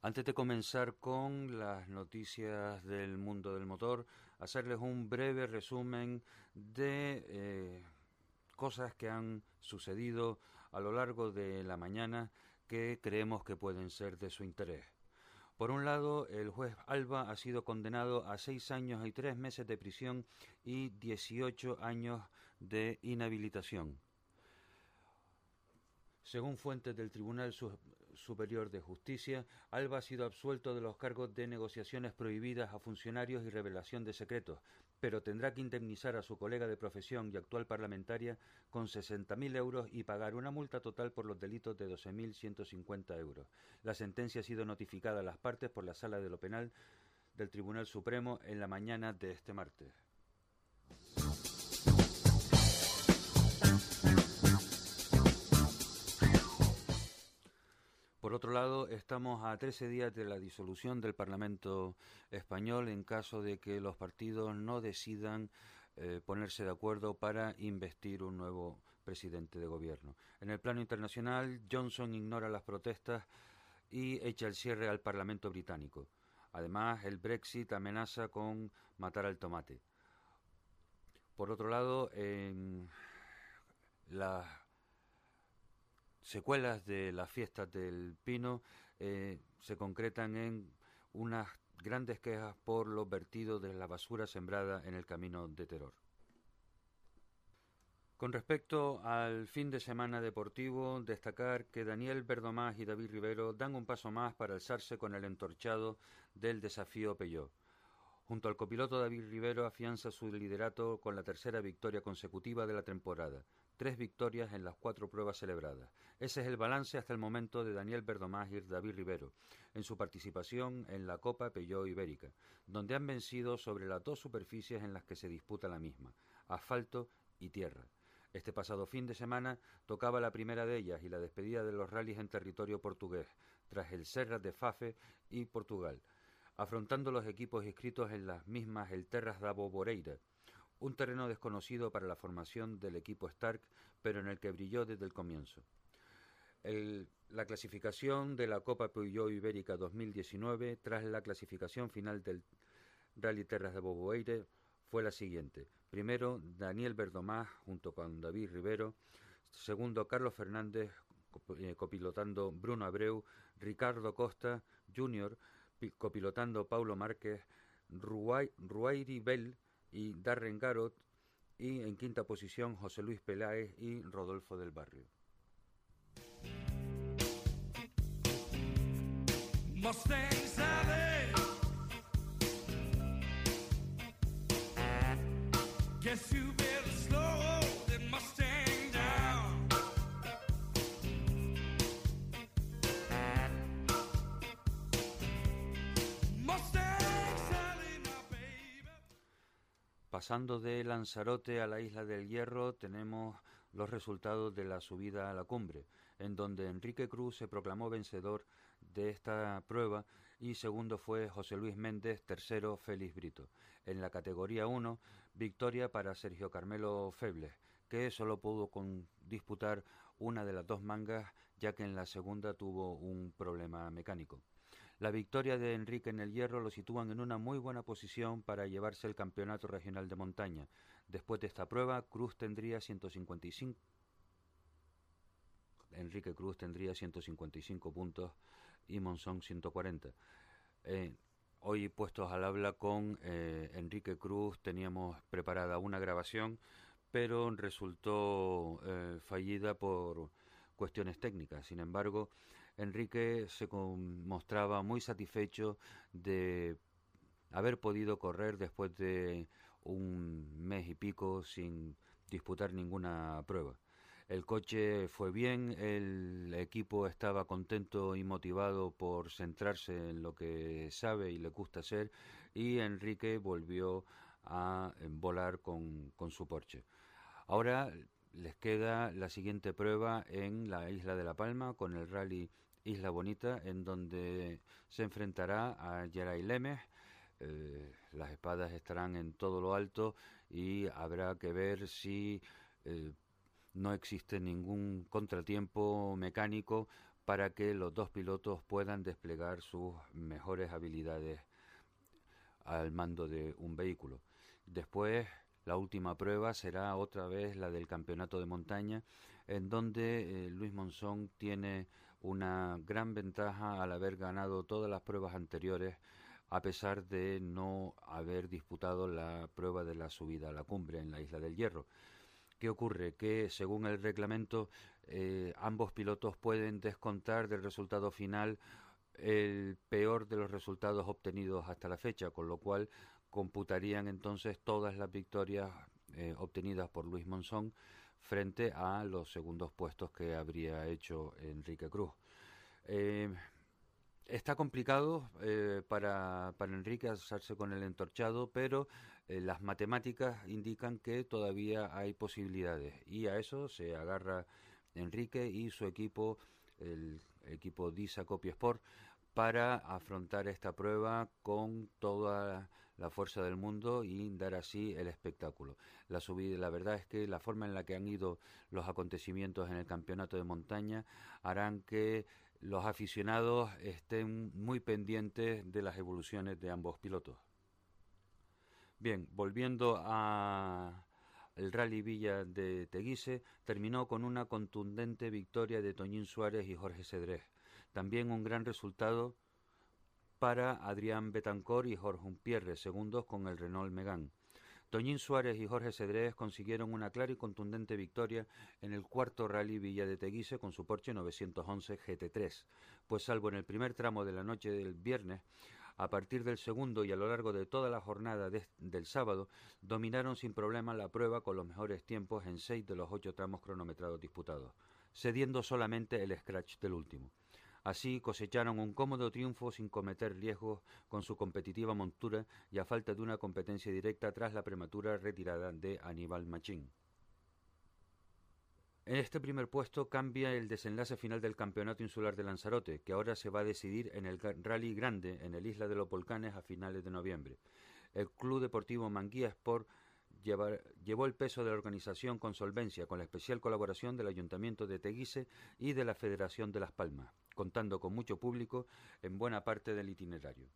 Antes de comenzar con las noticias del mundo del motor, hacerles un breve resumen de eh, cosas que han sucedido a lo largo de la mañana que creemos que pueden ser de su interés. Por un lado, el juez Alba ha sido condenado a seis años y tres meses de prisión y 18 años de inhabilitación. Según fuentes del Tribunal Superior de Justicia, Alba ha sido absuelto de los cargos de negociaciones prohibidas a funcionarios y revelación de secretos, pero tendrá que indemnizar a su colega de profesión y actual parlamentaria con 60.000 euros y pagar una multa total por los delitos de 12.150 euros. La sentencia ha sido notificada a las partes por la Sala de lo Penal del Tribunal Supremo en la mañana de este martes. Por otro lado, estamos a 13 días de la disolución del Parlamento español en caso de que los partidos no decidan eh, ponerse de acuerdo para investir un nuevo presidente de gobierno. En el plano internacional, Johnson ignora las protestas y echa el cierre al Parlamento británico. Además, el Brexit amenaza con matar al tomate. Por otro lado, en la secuelas de las fiestas del Pino eh, se concretan en unas grandes quejas por los vertidos de la basura sembrada en el camino de Terror. Con respecto al fin de semana deportivo, destacar que Daniel Verdomás y David Rivero dan un paso más para alzarse con el entorchado del desafío Peugeot. Junto al copiloto David Rivero afianza su liderato con la tercera victoria consecutiva de la temporada, tres victorias en las cuatro pruebas celebradas. Ese es el balance hasta el momento de Daniel Verdomás y David Rivero en su participación en la Copa Peugeot Ibérica, donde han vencido sobre las dos superficies en las que se disputa la misma, asfalto y tierra. Este pasado fin de semana tocaba la primera de ellas y la despedida de los rallies en territorio portugués, tras el Serras de Fafe y Portugal, afrontando los equipos inscritos en las mismas el Terras da Boboreira, un terreno desconocido para la formación del equipo Stark, pero en el que brilló desde el comienzo. la clasificación de la Copa Peugeot Ibérica 2019 tras la clasificación final del Rally Terras de Boboeire fue la siguiente. Primero, Daniel Verdomás junto con David Rivero. Segundo, Carlos Fernández eh, copilotando Bruno Abreu. Ricardo Costa Jr. copilotando Paulo Márquez. Ruairi Bell y Darren Garot y en quinta posición José Luis Peláez y Rodolfo del Barrio. Pasando de Lanzarote a la isla del Hierro tenemos los resultados de la subida a la cumbre, en donde Enrique Cruz se proclamó vencedor de esta prueba y segundo fue José Luis Méndez, tercero Félix Brito. En la categoría 1, victoria para Sergio Carmelo Febles, que solo pudo disputar una de las dos mangas, ya que en la segunda tuvo un problema mecánico. La victoria de Enrique en el Hierro lo sitúan en una muy buena posición para llevarse el campeonato regional de montaña. Después de esta prueba, Cruz tendría 155 Enrique Cruz tendría 155 puntos y Monzón 140. Eh, hoy puestos al habla con eh, Enrique Cruz teníamos preparada una grabación, pero resultó eh, fallida por cuestiones técnicas. Sin embargo, Enrique se mostraba muy satisfecho de haber podido correr después de un mes y pico sin disputar ninguna prueba. El coche fue bien, el equipo estaba contento y motivado por centrarse en lo que sabe y le gusta hacer y Enrique volvió a volar con, con su Porsche. Ahora les queda la siguiente prueba en la isla de La Palma con el rally Isla Bonita, en donde se enfrentará a Geray Lemes. Eh, las espadas estarán en todo lo alto y habrá que ver si eh, no existe ningún contratiempo mecánico para que los dos pilotos puedan desplegar sus mejores habilidades al mando de un vehículo. Después, la última prueba será otra vez la del campeonato de montaña, en donde eh, Luis Monzón tiene una gran ventaja al haber ganado todas las pruebas anteriores, a pesar de no haber disputado la prueba de la subida a la cumbre en la Isla del Hierro. ¿Qué ocurre? Que según el reglamento eh, ambos pilotos pueden descontar del resultado final el peor de los resultados obtenidos hasta la fecha, con lo cual computarían entonces todas las victorias eh, obtenidas por Luis Monzón frente a los segundos puestos que habría hecho Enrique Cruz. Eh, está complicado para, para Enrique asarse con el entorchado, pero eh, las matemáticas indican que todavía hay posibilidades y a eso se agarra Enrique y su equipo, el equipo DISA Copy Sport, para afrontar esta prueba con toda la fuerza del mundo y dar así el espectáculo. La subida, la verdad es que la forma en la que han ido los acontecimientos en el campeonato de montaña harán que los aficionados estén muy pendientes de las evoluciones de ambos pilotos. Bien, volviendo a el Rally Villa de Teguise, terminó con una contundente victoria de Toñín Suárez y Jorge Cedrés. También un gran resultado para Adrián Betancor y Jorge Umpierre, segundos con el Renault Megán. Toñín Suárez y Jorge Cedrés consiguieron una clara y contundente victoria en el cuarto Rally Villa de Teguise con su Porsche 911 GT3, pues salvo en el primer tramo de la noche del viernes, a partir del segundo y a lo largo de toda la jornada del sábado, dominaron sin problema la prueba con los mejores tiempos en seis de los ocho tramos cronometrados disputados, cediendo solamente el scratch del último. Así cosecharon un cómodo triunfo sin cometer riesgos con su competitiva montura y a falta de una competencia directa tras la prematura retirada de Aníbal Machín. En este primer puesto cambia el desenlace final del Campeonato Insular de Lanzarote, que ahora se va a decidir en el Rally Grande en el Isla de los Volcanes a finales de noviembre. El Club Deportivo Manguía Sport llevó el peso de la organización con solvencia, con la especial colaboración del Ayuntamiento de Teguise y de la Federación de Las Palmas, contando con mucho público en buena parte del itinerario.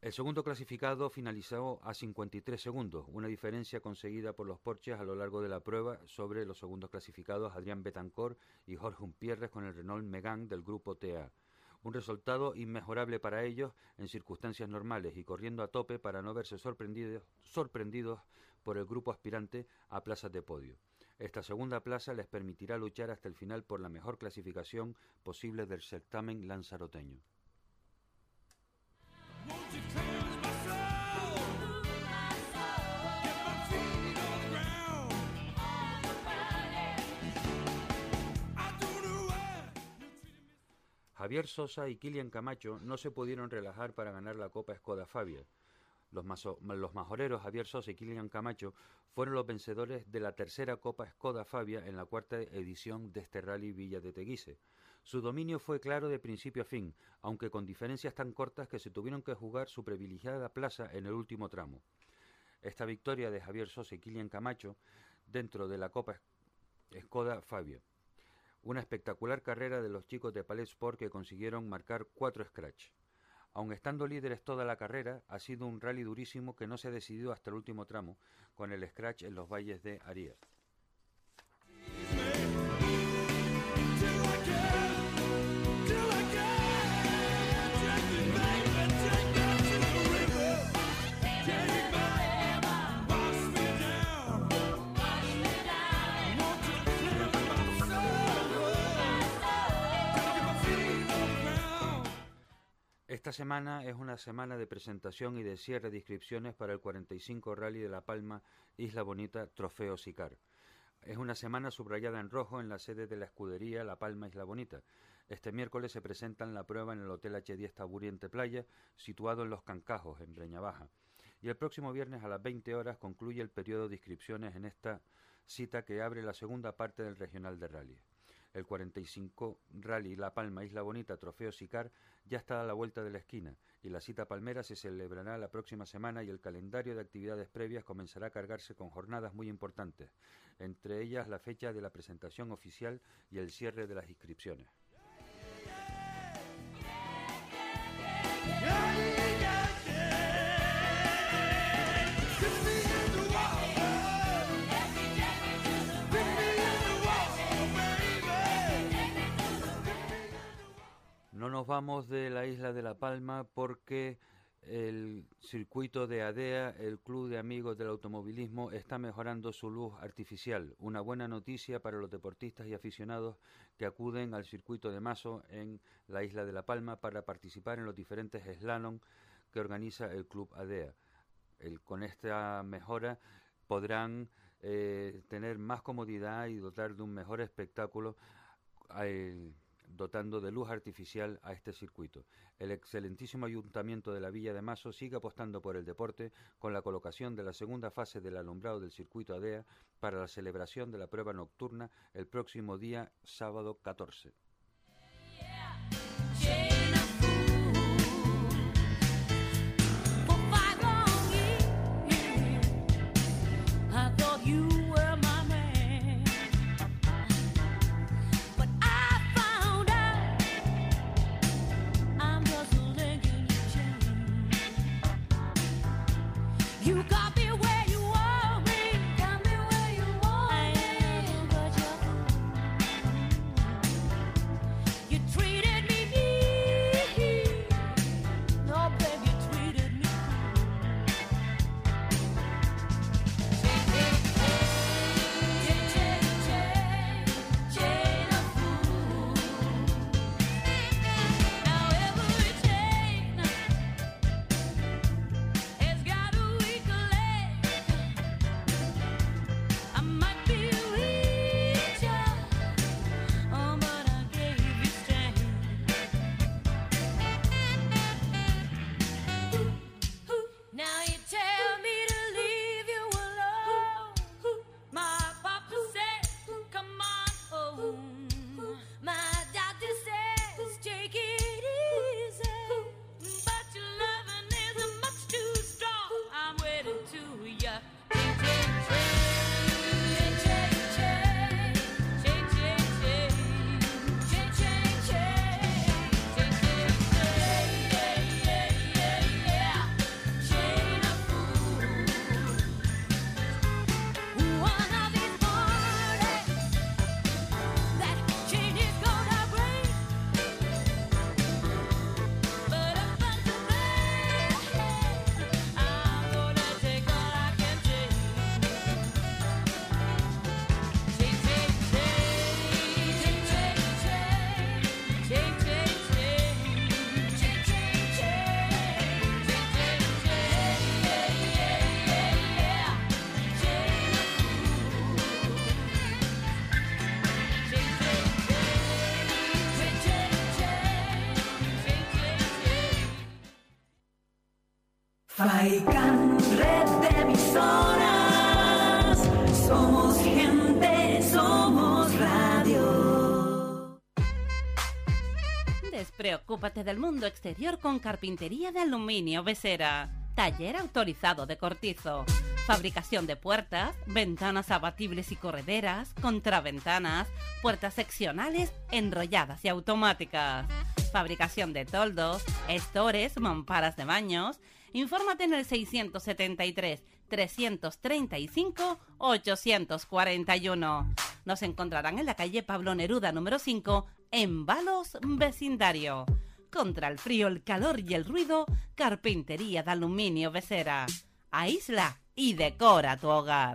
El segundo clasificado finalizó a 53 segundos, una diferencia conseguida por los Porches a lo largo de la prueba sobre los segundos clasificados Adrián Betancor y Jorge Umpierres con el Renault Megane del grupo TA. Un resultado inmejorable para ellos en circunstancias normales y corriendo a tope para no verse sorprendidos, sorprendidos por el grupo aspirante a plazas de podio. Esta segunda plaza les permitirá luchar hasta el final por la mejor clasificación posible del certamen lanzaroteño. Javier Sosa y Kilian Camacho no se pudieron relajar para ganar la Copa Skoda Fabia. Los, los, majoreros Javier Sosa y Kilian Camacho fueron los vencedores de la tercera Copa Skoda Fabia en la cuarta edición de este rally Villa de Teguise. Su dominio fue claro de principio a fin, aunque con diferencias tan cortas que se tuvieron que jugar su privilegiada plaza en el último tramo. Esta victoria de Javier Sosa y Kilian Camacho dentro de la Copa Skoda Fabia una espectacular carrera de los chicos de Palais Sport que consiguieron marcar cuatro scratch. Aun estando líderes toda la carrera, ha sido un rally durísimo que no se ha decidido hasta el último tramo, con el scratch en los valles de Arias. Esta semana es una semana de presentación y de cierre de inscripciones para el 45 Rally de La Palma Isla Bonita Trofeo Sicar. Es una semana subrayada en rojo en la sede de la escudería La Palma Isla Bonita. Este miércoles se presentan la prueba en el Hotel H10 Taburiente Playa, situado en Los Cancajos, en Breña Baja. Y el próximo viernes a las 20 horas concluye el periodo de inscripciones en esta cita que abre la segunda parte del Regional de Rally. El 45 Rally La Palma Isla Bonita Trofeo Sicar ya está a la vuelta de la esquina y la cita palmera se celebrará la próxima semana y el calendario de actividades previas comenzará a cargarse con jornadas muy importantes, entre ellas la fecha de la presentación oficial y el cierre de las inscripciones. No nos vamos de la isla de La Palma porque el circuito de ADEA, el Club de Amigos del Automovilismo, está mejorando su luz artificial. Una buena noticia para los deportistas y aficionados que acuden al circuito de Mazo en la isla de La Palma para participar en los diferentes slalom que organiza el Club ADEA. con esta mejora podrán eh, tener más comodidad y dotar de un mejor espectáculo. Eh, dotando de luz artificial a este circuito. El excelentísimo ayuntamiento de la Villa de Mazo sigue apostando por el deporte con la colocación de la segunda fase del alumbrado del circuito ADEA para la celebración de la prueba nocturna el próximo día sábado 14. Faikan, red emisoras. Somos gente, somos radio. Despreocúpate del mundo exterior con carpintería de aluminio Besera. Taller autorizado de cortizo. Fabricación de puertas, ventanas abatibles y correderas, contraventanas, puertas seccionales, enrolladas y automáticas. Fabricación de toldos, estores, mamparas de baños Infórmate en el 673 335 841. Nos encontrarán en la calle Pablo Neruda número 5 en Balos Vecindario. Contra el frío, el calor y el ruido, carpintería de aluminio Becera. Aísla y decora tu hogar.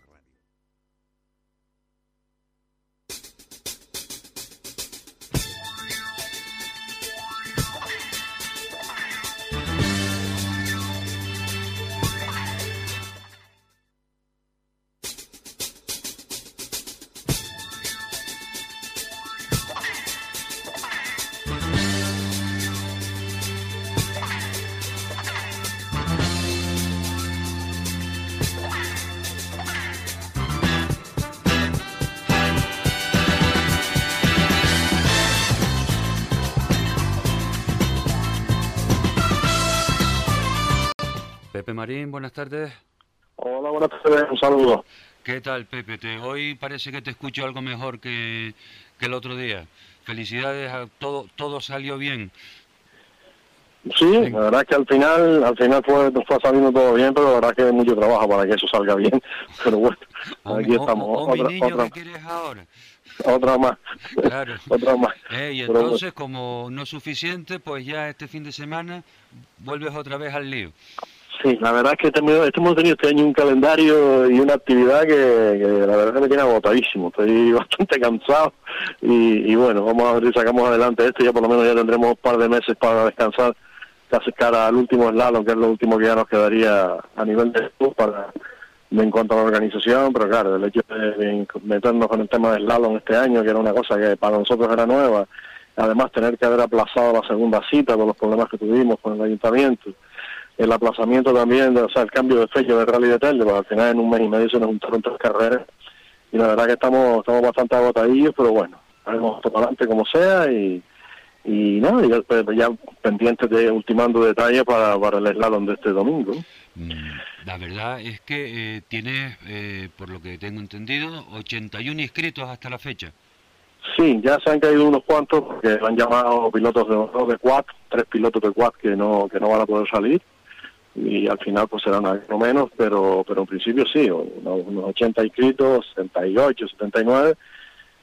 Marín, buenas tardes. Hola, buenas tardes, un saludo. ¿Qué tal, Pepe? Te, hoy parece que te escucho algo mejor que, que el otro día. Felicidades, a todo, todo salió bien. Sí, la verdad es que al final, al final fue, fue saliendo todo bien, pero la verdad es que hay mucho trabajo para que eso salga bien. Pero bueno, aquí estamos. otra, otra, ¿qué quieres ahora? Otra más. Claro. otra más. Eh, y entonces, como no es suficiente, pues ya este fin de semana vuelves otra vez al lío. Sí, la verdad es que hemos tenido este año un calendario y una actividad que, la verdad me tiene agotadísimo. Estoy bastante cansado y, bueno, vamos a ver si sacamos adelante esto. Ya por lo menos ya tendremos un par de meses para descansar casi cara al último slalom, que es lo último que ya nos quedaría a nivel de para en cuanto a la organización, pero claro, el hecho de meternos con el tema del slalom este año, que era una cosa que para nosotros era nueva, además tener que haber aplazado la segunda cita por los problemas que tuvimos con el ayuntamiento, el aplazamiento también, o sea, el cambio de fecha del Rally de Telde, pues al final en un mes y medio se nos juntaron tres carreras y la verdad que estamos estamos bastante agotadillos, pero bueno, haremos todo adelante como sea y, y nada, ya, pues, ya pendientes de ultimando detalles para, para el slalom de este domingo. Mm, la verdad es que eh, tienes, eh, por lo que tengo entendido, 81 inscritos hasta la fecha. Sí, ya se han caído unos cuantos porque han llamado pilotos de, de quad, tres pilotos de quad que no que no van a poder salir y al final pues serán algo menos, pero pero en principio sí, unos, unos 80 inscritos, 78, 79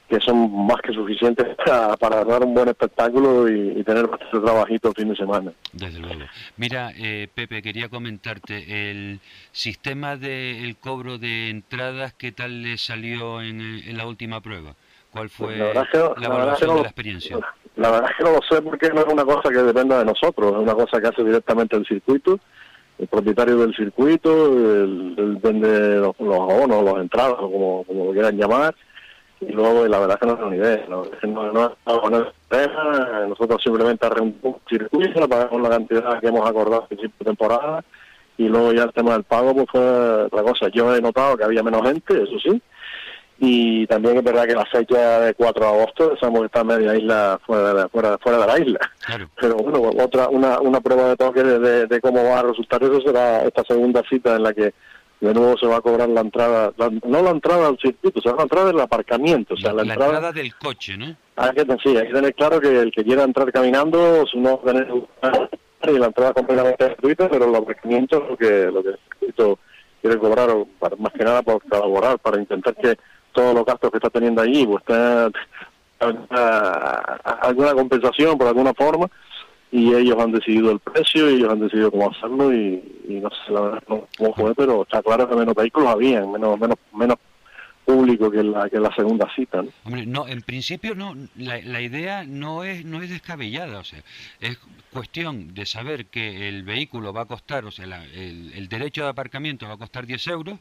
que son más que suficientes para, dar un buen espectáculo y, tener bastante trabajito el fin de semana. Desde luego. Mira, eh, Pepe, quería comentarte, el sistema del cobro de entradas, ¿qué tal le salió en, la última prueba? ¿Cuál fue la, evaluación de la experiencia? La verdad es que no lo sé porque no es una cosa que dependa de nosotros, es una cosa que hace directamente el circuito, el propietario del circuito, el, vende los, los abonos, las entradas, como, como lo quieran llamar, y luego la verdad es que no tengo ni idea, no, no, no, no nosotros simplemente arreglamos un circuito, pagamos la cantidad que hemos acordado al principio de temporada y luego ya el tema del pago pues fue otra cosa. Yo he notado que había menos gente, eso sí, y también es verdad que la fecha de 4 de agosto, que está media isla fuera de, fuera, fuera de la isla. Pero bueno, otra una, una prueba de toque de, de, cómo va a resultar eso será esta segunda cita en la que de nuevo se va a cobrar la entrada, no la entrada al circuito, se va a entrar del aparcamiento. O sea, la, entrada, del coche, ¿no? Hay que, sí, hay que tener claro que el que quiera entrar caminando, no va a tener y la entrada completamente gratuita, pero el aparcamiento es lo que, lo que el circuito quiere cobrar, para, más que nada por colaborar, para intentar que todos los gastos que está teniendo allí, pues tenga alguna compensación por alguna forma y ellos han decidido el precio y ellos han decidido cómo hacerlo y, no sé la verdad cómo fue pero está claro que menos vehículos había menos menos menos público que la que la segunda cita ¿no? Hombre, no en principio no la, la idea no es no es descabellada o sea es cuestión de saber que el vehículo va a costar o sea el, el, derecho de aparcamiento va a costar 10 euros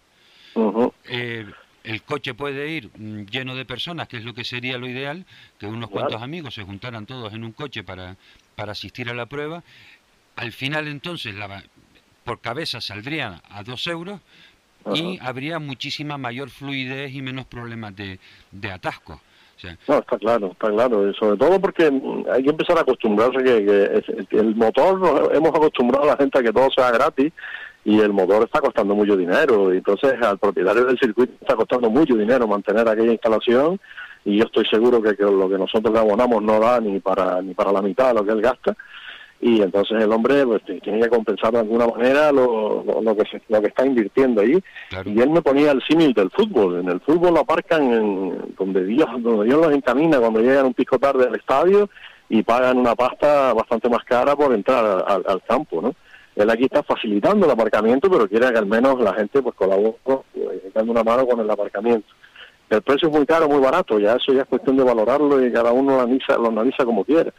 eh, el coche puede ir mm, lleno de personas, que es lo que sería lo ideal, que unos cuantos amigos se juntaran todos en un coche para, para asistir a la prueba. Al final entonces la, por cabeza saldrían a dos euros y habría muchísima mayor fluidez y menos problemas de, de atasco. no, está claro, está claro. sobre todo porque hay que empezar a acostumbrarse que, que, el motor, hemos acostumbrado a la gente a que todo sea gratis y el motor está costando mucho dinero. Y entonces al propietario del circuito está costando mucho dinero mantener aquella instalación y yo estoy seguro que, lo que nosotros le abonamos no da ni para ni para la mitad de lo que él gasta. Y entonces el hombre pues tiene que compensar de alguna manera lo, lo, que lo que está invirtiendo ahí. Y él me ponía el símil del fútbol. En el fútbol lo aparcan en, donde Dios donde Dios los encamina cuando llegan un pico tarde al estadio y pagan una pasta bastante más cara por entrar al, campo no él aquí está facilitando el aparcamiento pero quiere que al menos la gente pues colabore pues, dando una mano con el aparcamiento el precio es muy caro, muy barato, ya eso ya es cuestión de valorarlo y cada uno lo analiza, lo analiza como quiera.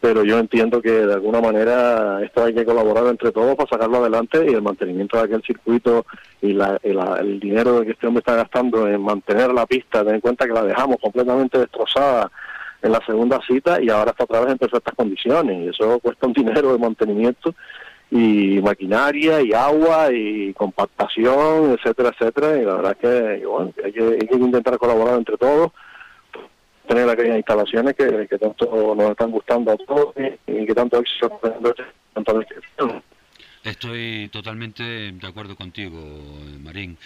Pero yo entiendo que de alguna manera esto hay que colaborar entre todos para sacarlo adelante y el mantenimiento de aquel circuito y la, el dinero que este hombre está gastando en mantener la pista, ten en cuenta que la dejamos completamente destrozada en la segunda cita y ahora está otra vez en perfectas condiciones y eso cuesta un dinero de mantenimiento y maquinaria y agua y compactación, etcétera, etcétera. Y la verdad es que, bueno, hay que, hay que intentar colaborar entre todos, tener aquellas instalaciones que, que tanto nos están gustando a todos y, que tanto éxito tanto Estoy totalmente de acuerdo contigo, Marín.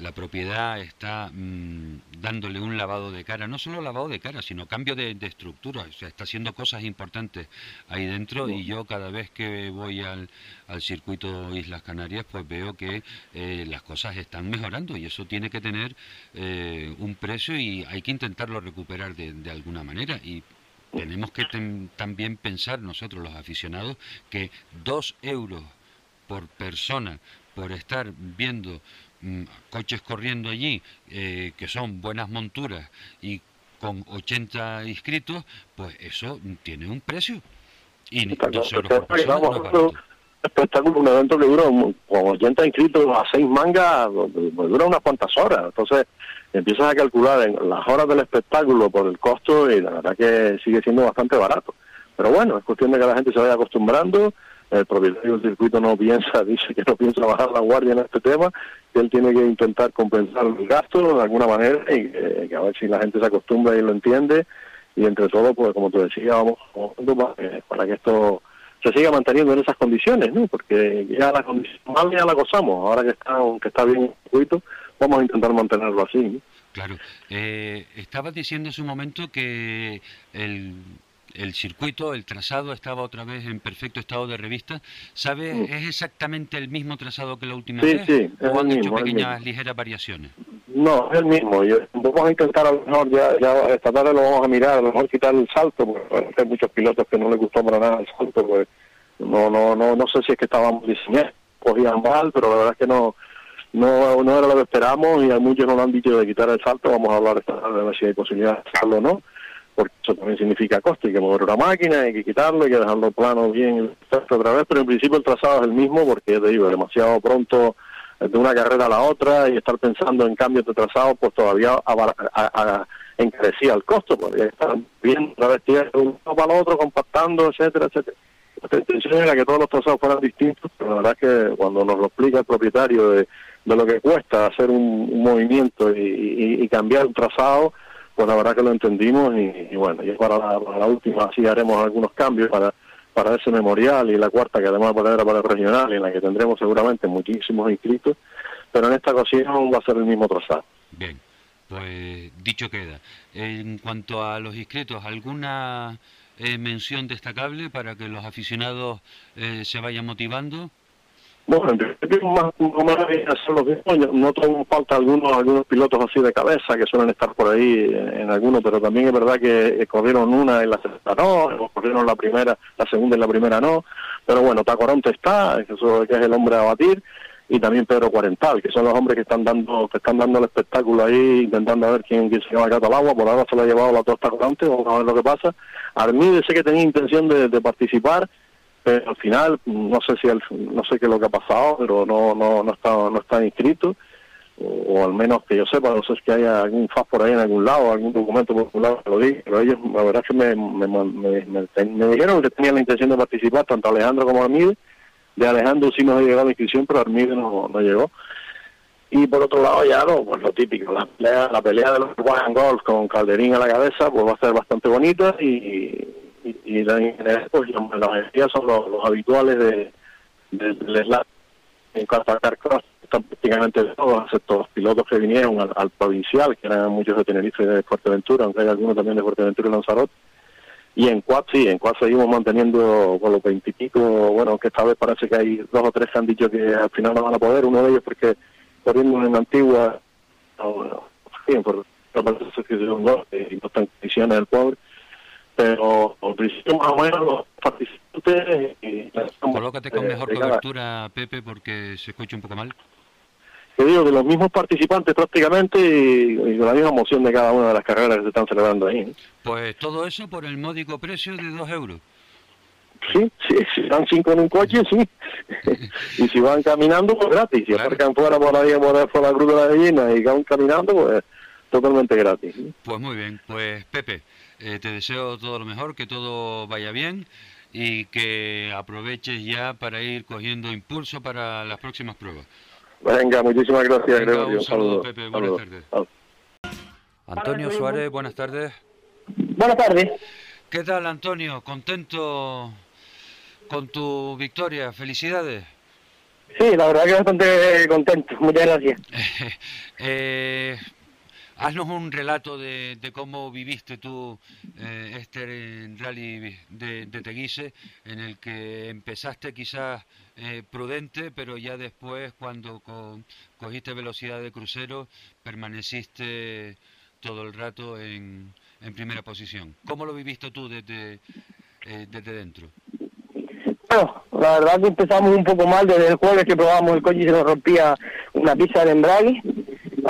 la propiedad está mm, dándole un lavado de cara, no solo lavado de cara, sino cambio de, estructura. O sea, está haciendo cosas importantes ahí dentro y yo cada vez que voy al, circuito Islas Canarias, pues veo que eh, las cosas están mejorando y eso tiene que tener eh, un precio y hay que intentarlo recuperar de, de alguna manera. Y tenemos que también pensar nosotros los aficionados que dos euros por persona por estar viendo mm, coches corriendo allí eh, que son buenas monturas y con 80 inscritos, pues eso tiene un precio. Y dos euros por persona espectáculo, un evento que dura con 80 inscritos a seis mangas, dura unas cuantas horas. Entonces, empiezas a calcular en las horas del espectáculo por el costo y la verdad que sigue siendo bastante barato. Pero bueno, es cuestión de que la gente se vaya acostumbrando. El propietario del circuito no piensa, dice que no piensa bajar la guardia en este tema, que él tiene que intentar compensar el gasto de alguna manera y que, a ver si la gente se acostumbra y lo entiende. Y entre todo, pues como te decía, vamos para que esto se siga manteniendo en esas condiciones, ¿no? Porque ya la condición mal ya la gozamos, ahora que está, que está bien el circuito, vamos a intentar mantenerlo así. Claro. Eh, estabas diciendo en su momento que el, el, circuito, el trazado estaba otra vez en perfecto estado de revista. ¿Sabe, es exactamente el mismo trazado que la última sí, vez? Sí, ¿O han hecho pequeñas, ligeras variaciones? No, es el mismo. vamos a intentar a lo mejor, ya, ya esta tarde lo vamos a mirar, a lo mejor quitar el salto, porque hay muchos pilotos que no les gustó para nada el salto, pues no, no, no, no sé si es que estábamos diseñados, cogían mal, pero la verdad es que no no, no era lo que esperamos y a muchos nos han dicho de quitar el salto, vamos a hablar esta tarde a ver si hay posibilidad de hacerlo o no, porque eso también significa coste, hay que mover una máquina, hay que quitarlo, hay que dejarlo plano bien otra vez, pero en principio el trazado es el mismo porque te digo, demasiado pronto de una carrera a la otra y estar pensando en cambios de trazado pues todavía encarecía el costo, podría estar bien de uno para el otro, compactando, etcétera, etcétera. La intención era que todos los trazados fueran distintos, pero la verdad es que cuando nos lo explica el propietario de de lo que cuesta hacer un, movimiento y, cambiar un trazado, pues la verdad que lo entendimos y, bueno, y para la, última sí haremos algunos cambios para para ese memorial y la cuarta que además va a tener para el regional en la que tendremos seguramente muchísimos inscritos, pero en esta ocasión va a ser el mismo trazado. Bien, pues dicho queda. En cuanto a los inscritos, ¿alguna eh, mención destacable para que los aficionados eh, se vayan motivando? Bueno, en. No tengo falta algunos algunos pilotos así de cabeza que suelen estar por ahí en, algunos, pero también es verdad que corrieron una y la segunda no, corrieron la primera, la segunda y la primera no. Pero bueno, Tacoronte está, que es el hombre a batir, y también Pedro Cuarental, que son los hombres que están dando que están dando el espectáculo ahí, intentando ver quién, quién se lleva gato al. Por ahora se lo ha llevado la dos Tacoronte, vamos a ver lo que pasa. Armide sé que tenía intención de participar al final no sé si no sé qué es lo que ha pasado pero no no no está no está inscrito o, al menos que yo sepa no sé si haya algún FAS por ahí en algún lado algún documento popular que lo diga pero ellos la verdad es que me, me, me, dijeron que tenían la intención de participar tanto Alejandro como Armide. De Alejandro sí nos ha llegado la inscripción pero Armide no, no llegó. Y por otro lado ya no, pues lo típico, la pelea, la pelea de los One Golf con Calderín a la cabeza pues va a ser bastante bonita y, y, y la, pues, la mayoría son los, habituales de, de, En cuanto a Carcross, están prácticamente todos, excepto los pilotos que vinieron al, provincial, que eran muchos de Tenerife y de Fuerteventura, aunque hay algunos también de Fuerteventura y Lanzarote. Y en Quad sí, en Quad seguimos manteniendo con los veintipico, bueno, que esta vez parece que hay dos o tres que han dicho que al final no van a poder, uno de ellos porque corriendo en Antigua, no, bueno, por, por, por, y no están en condiciones del pobre, pero al principio más o menos los participantes... Y, Colócate con mejor cobertura, Pepe, porque se escucha un poco mal. Te digo que los mismos participantes prácticamente y, con la misma emoción de cada una de las carreras que se están celebrando ahí. Pues todo eso por el módico precio de dos euros. Sí, sí, si van cinco en un coche, sí. y si van caminando, pues gratis. Si aparcan fuera por ahí, por, por la cruz de la gallina y van caminando, pues totalmente gratis. Pues muy bien, pues Pepe, eh, te deseo todo lo mejor, que todo vaya bien y que aproveches ya para ir cogiendo impulso para las próximas pruebas. Venga, muchísimas gracias, Gregorio. Un saludo, Pepe. Buenas tardes. Antonio Suárez, buenas tardes. Buenas tardes. ¿Qué tal, Antonio? ¿Contento con tu victoria. Felicidades. Sí, la verdad que bastante contento. Muchas gracias. eh, haznos un relato de, cómo viviste tú eh, este rally de, Teguise, en el que empezaste quizás eh, prudente, pero ya después, cuando cogiste velocidad de crucero, permaneciste todo el rato en, en primera posición. ¿Cómo lo viviste tú desde, eh, desde dentro? Bueno, la verdad que empezamos un poco mal desde el jueves que probamos el coche y se nos rompía una pizza de embrague.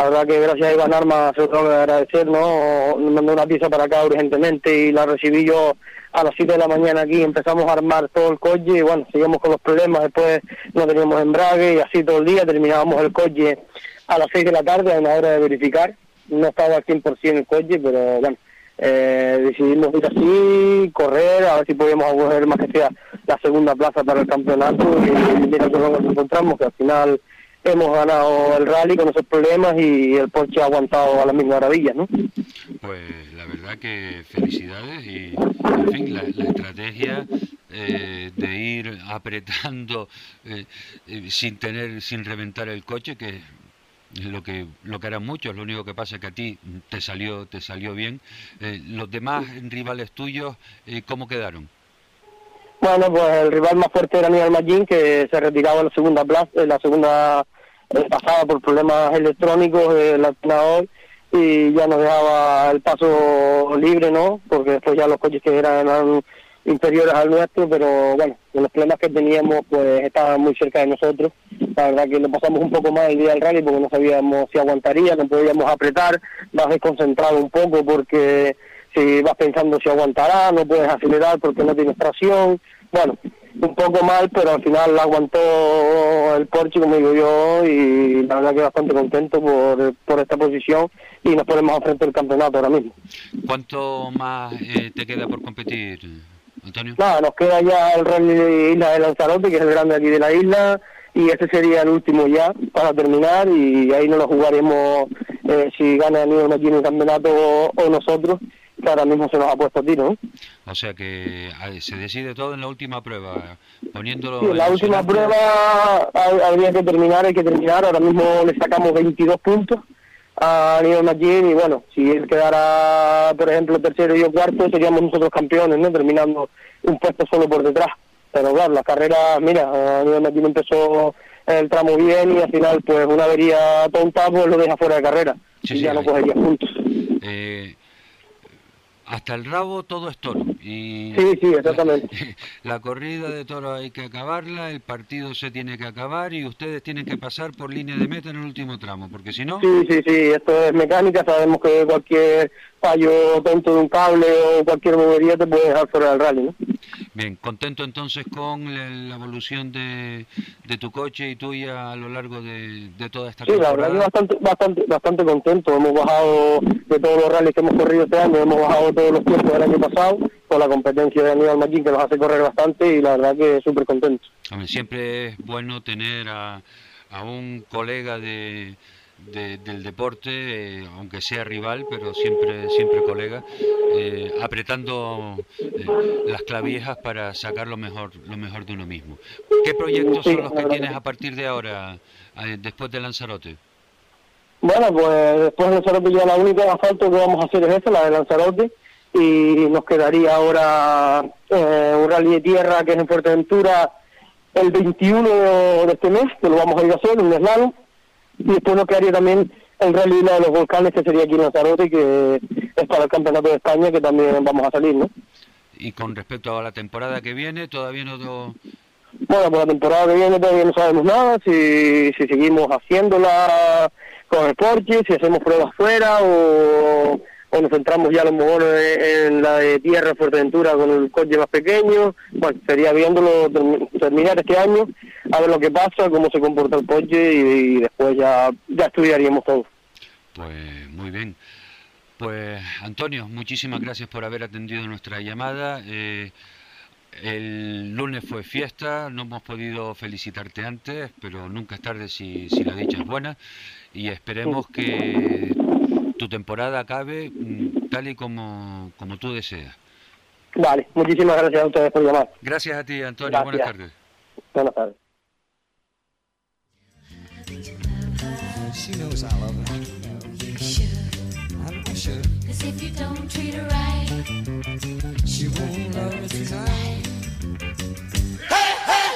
La verdad que gracias a Iván Arma se lo tengo que agradecer, ¿no? Mandó una pieza para acá urgentemente y la recibí yo a las 7 de la mañana aquí. Empezamos a armar todo el coche y bueno, seguimos con los problemas. Después no teníamos embrague y así todo el día. Terminábamos el coche a las 6 de la tarde, a una hora de verificar. No estaba al 100% el coche, pero bueno, eh, decidimos ir así, correr, a ver si podíamos coger más que sea la segunda plaza para el campeonato y mira que nos encontramos, que al final hemos ganado el rally con esos problemas y el Porsche ha aguantado a la misma maravilla, ¿no? Pues la verdad que felicidades y, en fin, la, estrategia eh, de ir apretando eh, sin tener, sin reventar el coche, que lo que lo que harán muchos lo único que pasa es que a ti te salió te salió bien eh, los demás rivales tuyos eh, cómo quedaron bueno pues el rival más fuerte era Aníbal Magín que se retiraba en la segunda plaza en la segunda eh, pasada por problemas electrónicos del alternador y ya nos dejaba el paso libre no porque después ya los coches que eran, eran inferiores al nuestro, pero bueno, los problemas que teníamos pues estaban muy cerca de nosotros. La verdad que lo pasamos un poco más el día del rally porque no sabíamos si aguantaría, no podíamos apretar, vas desconcentrado un poco porque si vas pensando si aguantará, no puedes acelerar porque no tienes tracción. Bueno, un poco mal, pero al final aguantó el Porsche, como digo yo, y la verdad que bastante contento por, por esta posición y nos ponemos a frente del campeonato ahora mismo. ¿Cuánto más eh, te queda por competir? Antonio? Nada, nos queda ya el Rally de Isla de Lanzarote, que es el grande aquí de la isla, y este sería el último ya para terminar, y ahí no lo jugaremos eh, si gana el aquí en el campeonato o, nosotros, que ahora mismo se nos ha puesto a tiro. O sea que se decide todo en la última prueba, poniéndolo... Sí, en la última prueba habría que terminar, hay que terminar, ahora mismo le sacamos 22 puntos a Neil McGinn y bueno, si él quedara, por ejemplo, tercero y yo cuarto, seríamos nosotros campeones, ¿no? Terminando un puesto solo por detrás. Pero claro, la carrera, mira, Neil McGinn empezó el tramo bien y al final, pues una avería tonta, pues lo deja fuera de carrera. y ya no cogería puntos. Eh, hasta el rabo todo es toro. Y sí, sí, exactamente. La, corrida de toro hay que acabarla, el partido se tiene que acabar y ustedes tienen que pasar por línea de meta en el último tramo, porque si no... Sí, sí, sí, esto es mecánica, sabemos que cualquier fallo tonto de un cable o cualquier movería te puede dejar fuera del rally, ¿no? Bien, contento entonces con la, evolución de, de, tu coche y tuya a lo largo de, toda esta sí, Sí, la verdad que bastante, bastante, bastante contento. Hemos bajado de todos los rallies que hemos corrido este año, hemos bajado todos los tiempos del año pasado con la competencia de Aníbal Machín que nos hace correr bastante y la verdad que súper contento. Siempre es bueno tener a, a un colega de del deporte, eh, aunque sea rival, pero siempre, siempre colega, eh, apretando eh, las clavijas para sacar lo mejor, lo mejor de uno mismo. ¿Qué proyectos son los que tienes a partir de ahora, después de Lanzarote? Bueno, pues después de Lanzarote ya la única asfalto que vamos a hacer es esta, la de Lanzarote, y nos quedaría ahora un rally de tierra que es en Fuerteventura el 21 de este mes, que lo vamos a ir a hacer, un slalom y después nos quedaría también el rally de los volcanes, que sería aquí en Lanzarote, que es para el Campeonato de España, que también vamos a salir, ¿no? Y con respecto a la temporada que viene, todavía no... Bueno, por la temporada que viene todavía no sabemos nada, si, si seguimos haciéndola con el Porsche, si hacemos pruebas fuera o o nos centramos ya a lo mejor en la de tierra Fuerteventura con el coche más pequeño, bueno, sería viéndolo terminar este año, a ver lo que pasa, cómo se comporta el coche y, después ya, ya estudiaríamos todo. Pues muy bien. Pues Antonio, muchísimas gracias por haber atendido nuestra llamada. Eh, el lunes fue fiesta, no hemos podido felicitarte antes, pero nunca es tarde si, si la dicha es buena y esperemos que tu temporada acabe mm, tal y como, como tú deseas. Vale, muchísimas gracias a ustedes por llamar. Gracias a ti, Antonio. Buenas tardes. Buenas tardes. She knows I love her. You should. I should. Cause if you don't treat her right, she won't love you tonight. Hey, hey, hey, hey!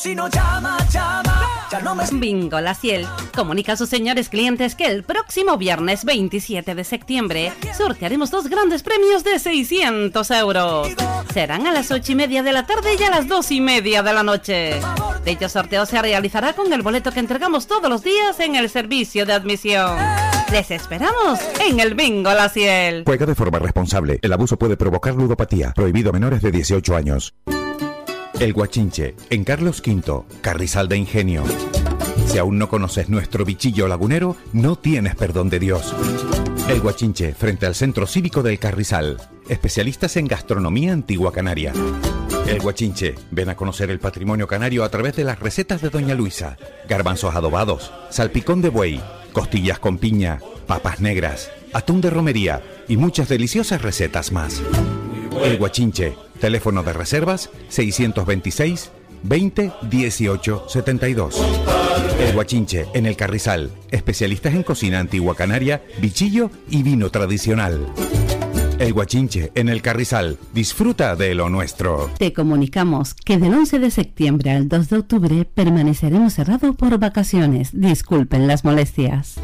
Si no llama, llama? Ya no me... Bingo La Ciel comunica a sus señores clientes que el próximo viernes 27 de septiembre sortearemos dos grandes premios de 600 euros. Serán a las 8 y media de la tarde y a las 2 y media de la noche. Dicho sorteo se realizará con el boleto que entregamos todos los días en el servicio de admisión. Les esperamos en el Bingo La Ciel. Juega de forma responsable. El abuso puede provocar ludopatía. Prohibido a menores de 18 años. El Guachinche, en Carlos V, Carrizal de Ingenio. Si aún no conoces nuestro bichillo lagunero, no tienes perdón de Dios. El Guachinche, frente al Centro Cívico del Carrizal. Especialistas en gastronomía antigua canaria. El Guachinche, ven a conocer el patrimonio canario a través de las recetas de Doña Luisa. Garbanzos adobados, salpicón de buey, costillas con piña, papas negras, atún de romería y muchas deliciosas recetas más. El Guachinche, teléfono de reservas 626 20 18 72. El Guachinche, en el Carrizal, especialistas en cocina antigua canaria, bichillo y vino tradicional. El Guachinche, en el Carrizal, disfruta de lo nuestro. Te comunicamos que del 11 de septiembre al 2 de octubre permaneceremos cerrados por vacaciones. Disculpen las molestias.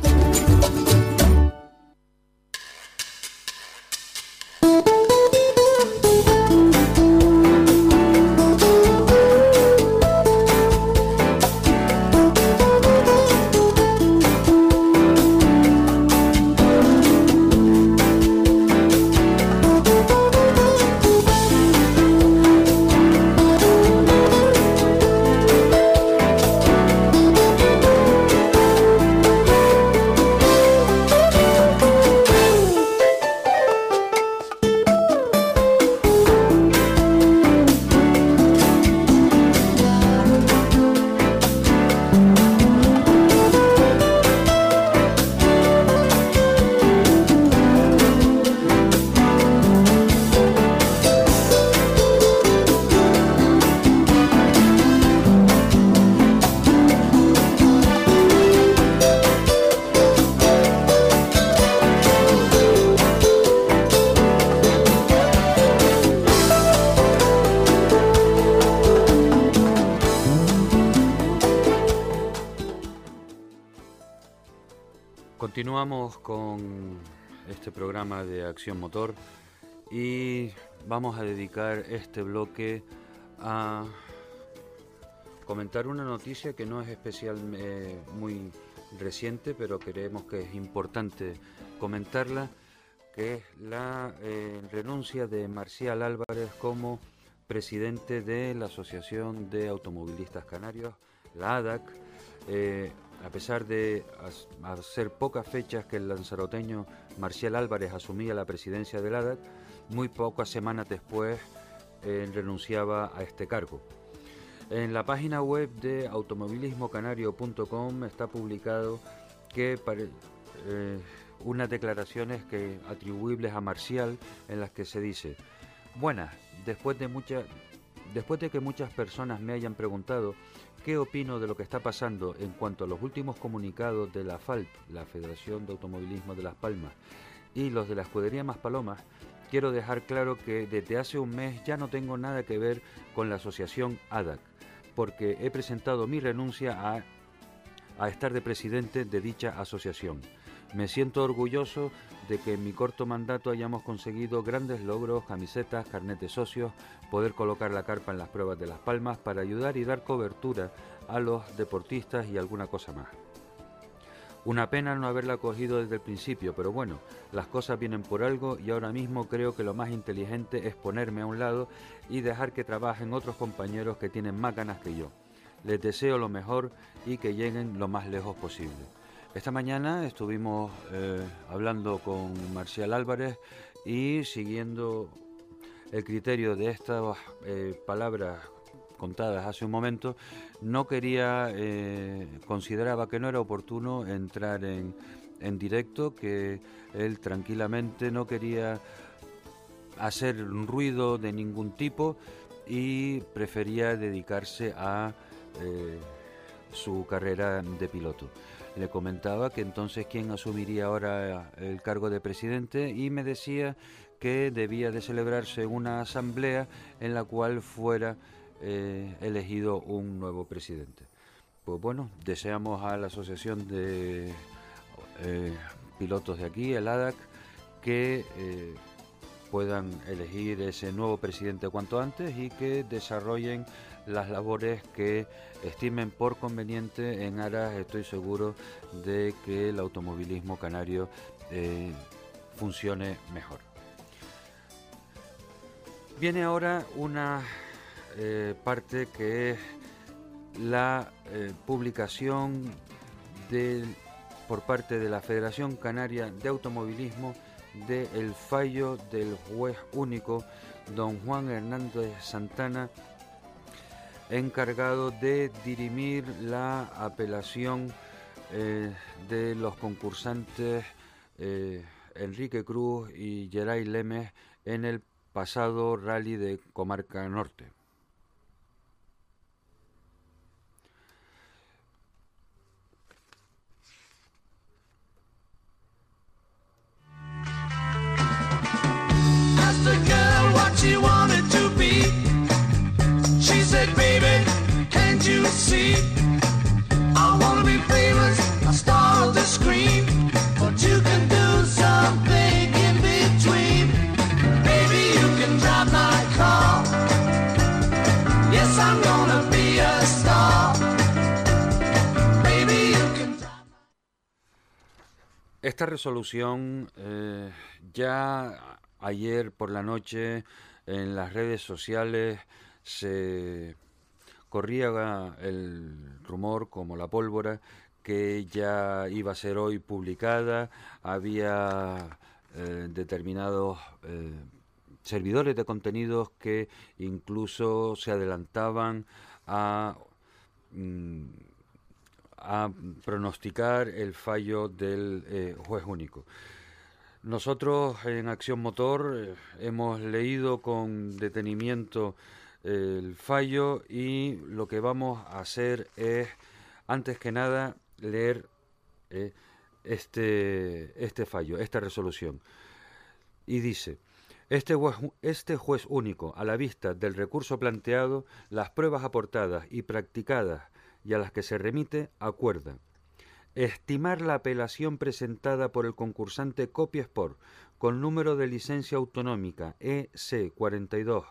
De Acción Motor y vamos a dedicar este bloque a comentar una noticia que no es especial eh, muy reciente, pero creemos que es importante comentarla, que es la eh, renuncia de Marcial Álvarez como presidente de la Asociación de Automovilistas Canarios, la ADAC. Eh, a pesar de hacer pocas fechas que el lanzaroteño Marcial Álvarez asumía la presidencia del ADAC, muy pocas semanas después renunciaba a este cargo. En la página web de automovilismocanario.com está publicado que eh, unas declaraciones que atribuibles a Marcial en las que se dice: Buenas, después de mucha, después de que muchas personas me hayan preguntado qué opino de lo que está pasando en cuanto a los últimos comunicados de la FALP, la Federación de Automovilismo de Las Palmas, y los de la escudería Maspalomas, quiero dejar claro que desde hace un mes ya no tengo nada que ver con la asociación ADAC, porque he presentado mi renuncia a, a estar de presidente de dicha asociación. Me siento orgulloso de que en mi corto mandato hayamos conseguido grandes logros, camisetas, carnet de socios, poder colocar la carpa en las pruebas de Las Palmas para ayudar y dar cobertura a los deportistas y alguna cosa más. Una pena no haberla cogido desde el principio, pero bueno, las cosas vienen por algo y ahora mismo creo que lo más inteligente es ponerme a un lado y dejar que trabajen otros compañeros que tienen más ganas que yo. Les deseo lo mejor y que lleguen lo más lejos posible. Esta mañana estuvimos eh, hablando con Marcial Álvarez y siguiendo el criterio de estas eh, palabras contadas hace un momento, no quería, eh, consideraba que no era oportuno entrar en, en directo, que él tranquilamente no quería hacer ruido de ningún tipo y prefería dedicarse a su carrera de piloto. Le comentaba que entonces quién asumiría ahora el cargo de presidente y me decía que debía de celebrarse una asamblea en la cual fuera eh, elegido un nuevo presidente. Pues bueno, deseamos a la Asociación de eh, Pilotos de aquí, el ADAC, que eh, puedan elegir ese nuevo presidente cuanto antes y que desarrollen las labores que estimen por conveniente en aras, estoy seguro, de que el automovilismo canario eh, funcione mejor. Viene ahora una eh, parte que es la eh, publicación del- por parte de la Federación Canaria de Automovilismo del fallo del juez único don Juan Hernández Santana encargado de dirimir la apelación eh, de los concursantes eh, Enrique Cruz y Geray Lemes en el pasado rally de Comarca Norte. Esta resolución eh, ya ayer por la noche en las redes sociales se corría el rumor como la pólvora que ya iba a ser hoy publicada, había eh, determinados eh, servidores de contenidos que incluso se adelantaban a mm, a pronosticar el fallo del eh, juez único. Nosotros en Acción Motor hemos leído con detenimiento el fallo y lo que vamos a hacer es, antes que nada, leer eh, este, este fallo, esta resolución. Y dice, este juez, este juez único, a la vista del recurso planteado, las pruebas aportadas y practicadas y a las que se remite, acuerda estimar la apelación presentada por el concursante Copiesport con número de licencia autonómica E EC42,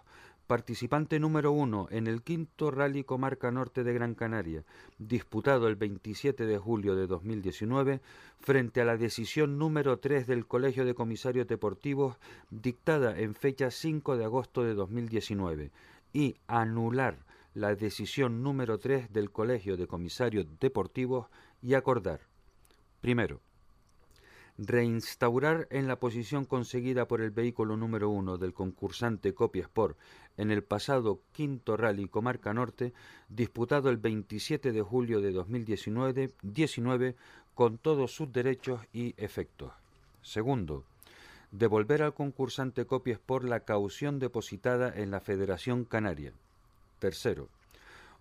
participante número uno en el quinto Rally Comarca Norte de Gran Canaria, disputado el 27 de julio de 2019, frente a la decisión número 3 del Colegio de Comisarios Deportivos dictada en fecha 5 de agosto de 2019 y anular la decisión número 3 del Colegio de Comisarios Deportivos y acordar, primero, reinstaurar en la posición conseguida por el vehículo número uno del concursante Copia Sport en el pasado quinto Rally Comarca Norte, disputado el 27 de julio de 2019 19, con todos sus derechos y efectos. Segundo, devolver al concursante Copia Sport la caución depositada en la Federación Canaria. Tercero,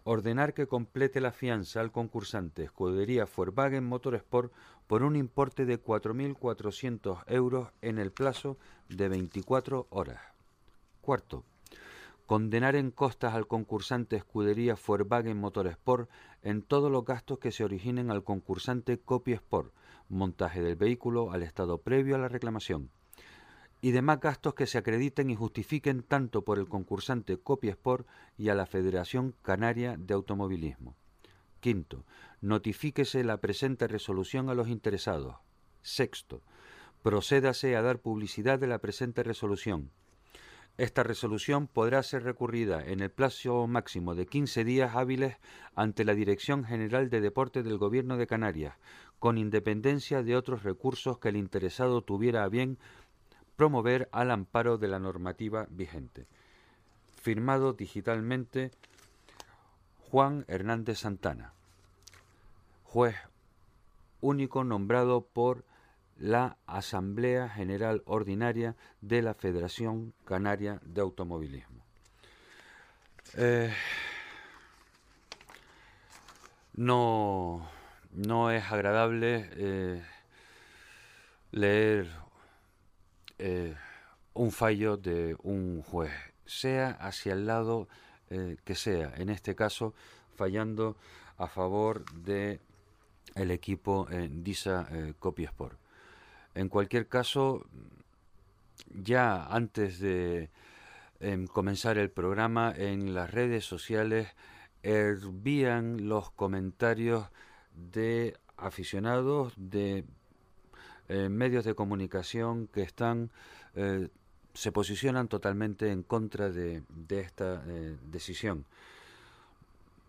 ordenar que complete la fianza al concursante Escudería Volkswagen Motorsport por un importe de 4.400 euros en el plazo de 24 horas. Cuarto, condenar en costas al concursante Escudería Volkswagen Motorsport en todos los gastos que se originen al concursante Copy Sport, montaje del vehículo al estado previo a la reclamación, y demás gastos que se acrediten y justifiquen tanto por el concursante Copy Sport y a la Federación Canaria de Automovilismo. Quinto, notifíquese la presente resolución a los interesados. Sexto, procédase a dar publicidad de la presente resolución. Esta resolución podrá ser recurrida en el plazo máximo de 15 días hábiles ante la Dirección General de Deporte del Gobierno de Canarias, con independencia de otros recursos que el interesado tuviera a bien promover al amparo de la normativa vigente. Firmado digitalmente Juan Hernández Santana, juez único nombrado por la Asamblea General Ordinaria de la Federación Canaria de Automovilismo. Eh, no, no es agradable eh, leer eh, un fallo de un juez, sea hacia el lado que sea, en este caso fallando a favor de el equipo DISA Copiasport. En cualquier caso, ya antes de em, comenzar el programa en las redes sociales hervían los comentarios de aficionados de eh, medios de comunicación que están eh, se posicionan totalmente en contra de, esta eh, decisión.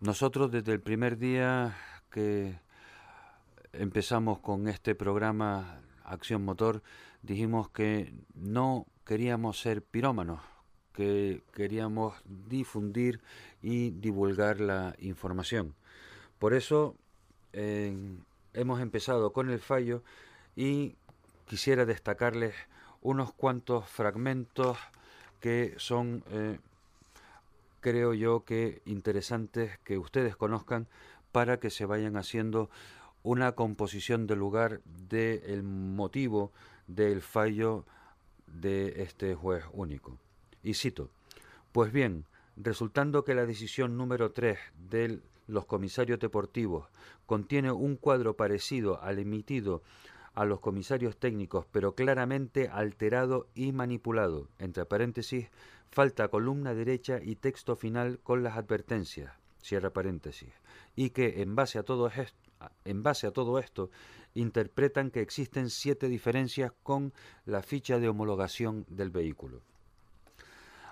Nosotros desde el primer día que empezamos con este programa Acción Motor dijimos que no queríamos ser pirómanos, que queríamos difundir y divulgar la información. Por eso hemos empezado con el fallo y quisiera destacarles unos cuantos fragmentos que son, eh, creo yo, que interesantes que ustedes conozcan para que se vayan haciendo una composición del lugar del motivo del fallo de este juez único. Y cito, pues bien, resultando que la decisión número 3 de los comisarios deportivos contiene un cuadro parecido al emitido a los comisarios técnicos, pero claramente alterado y manipulado. Entre paréntesis, falta columna derecha y texto final con las advertencias. Cierra paréntesis. Y que en base a todo esto, en base a todo esto, interpretan que existen siete diferencias con la ficha de homologación del vehículo.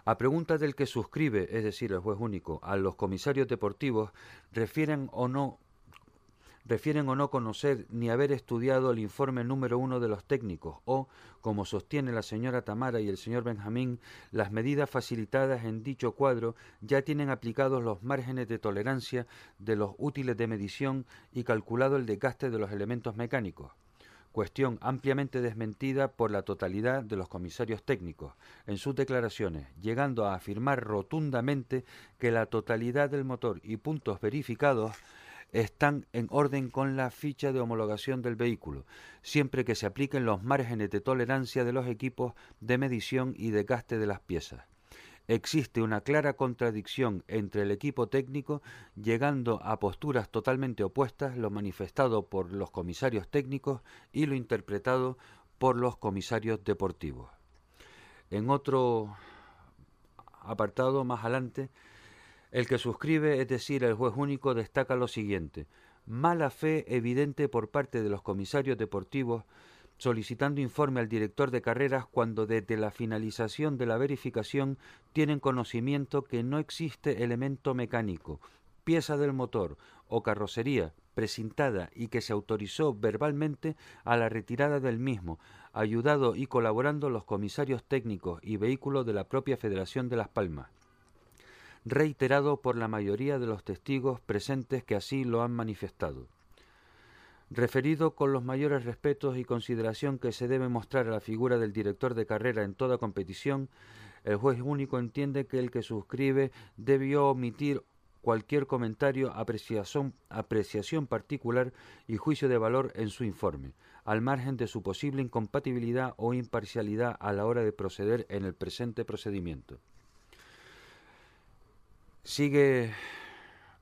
A pregunta del que suscribe, es decir, el juez único, a los comisarios deportivos, refieren o no refieren o no conocer ni haber estudiado el informe número uno de los técnicos o, como sostiene la señora Tamara y el señor Benjamín, las medidas facilitadas en dicho cuadro ya tienen aplicados los márgenes de tolerancia de los útiles de medición y calculado el desgaste de los elementos mecánicos. Cuestión ampliamente desmentida por la totalidad de los comisarios técnicos. En sus declaraciones, llegando a afirmar rotundamente que la totalidad del motor y puntos verificados están en orden con la ficha de homologación del vehículo, siempre que se apliquen los márgenes de tolerancia de los equipos de medición y de gaste de las piezas. Existe una clara contradicción entre el equipo técnico, llegando a posturas totalmente opuestas lo manifestado por los comisarios técnicos y lo interpretado por los comisarios deportivos. En otro apartado más adelante, el que suscribe, es decir, el juez único, destaca lo siguiente. Mala fe evidente por parte de los comisarios deportivos solicitando informe al director de carreras cuando desde la finalización de la verificación tienen conocimiento que no existe elemento mecánico, pieza del motor o carrocería presintada y que se autorizó verbalmente a la retirada del mismo, ayudado y colaborando los comisarios técnicos y vehículos de la propia Federación de Las Palmas reiterado por la mayoría de los testigos presentes que así lo han manifestado. Referido con los mayores respetos y consideración que se debe mostrar a la figura del director de carrera en toda competición, el juez único entiende que el que suscribe debió omitir cualquier comentario, apreciación, apreciación particular y juicio de valor en su informe, al margen de su posible incompatibilidad o imparcialidad a la hora de proceder en el presente procedimiento. Sigue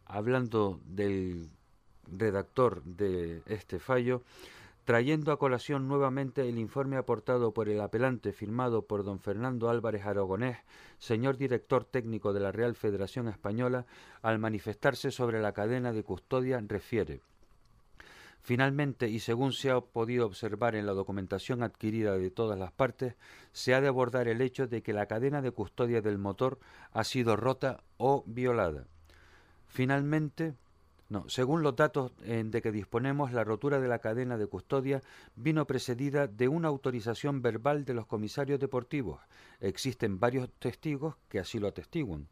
hablando del redactor de este fallo, trayendo a colación nuevamente el informe aportado por el apelante firmado por don Fernando Álvarez Aragonés, señor director técnico de la Real Federación Española, al manifestarse sobre la cadena de custodia, refiere. Finalmente, y según se ha podido observar en la documentación adquirida de todas las partes, se ha de abordar el hecho de que la cadena de custodia del motor ha sido rota o violada. Finalmente, no, según los datos eh, de que disponemos, la rotura de la cadena de custodia vino precedida de una autorización verbal de los comisarios deportivos. Existen varios testigos que así lo atestiguan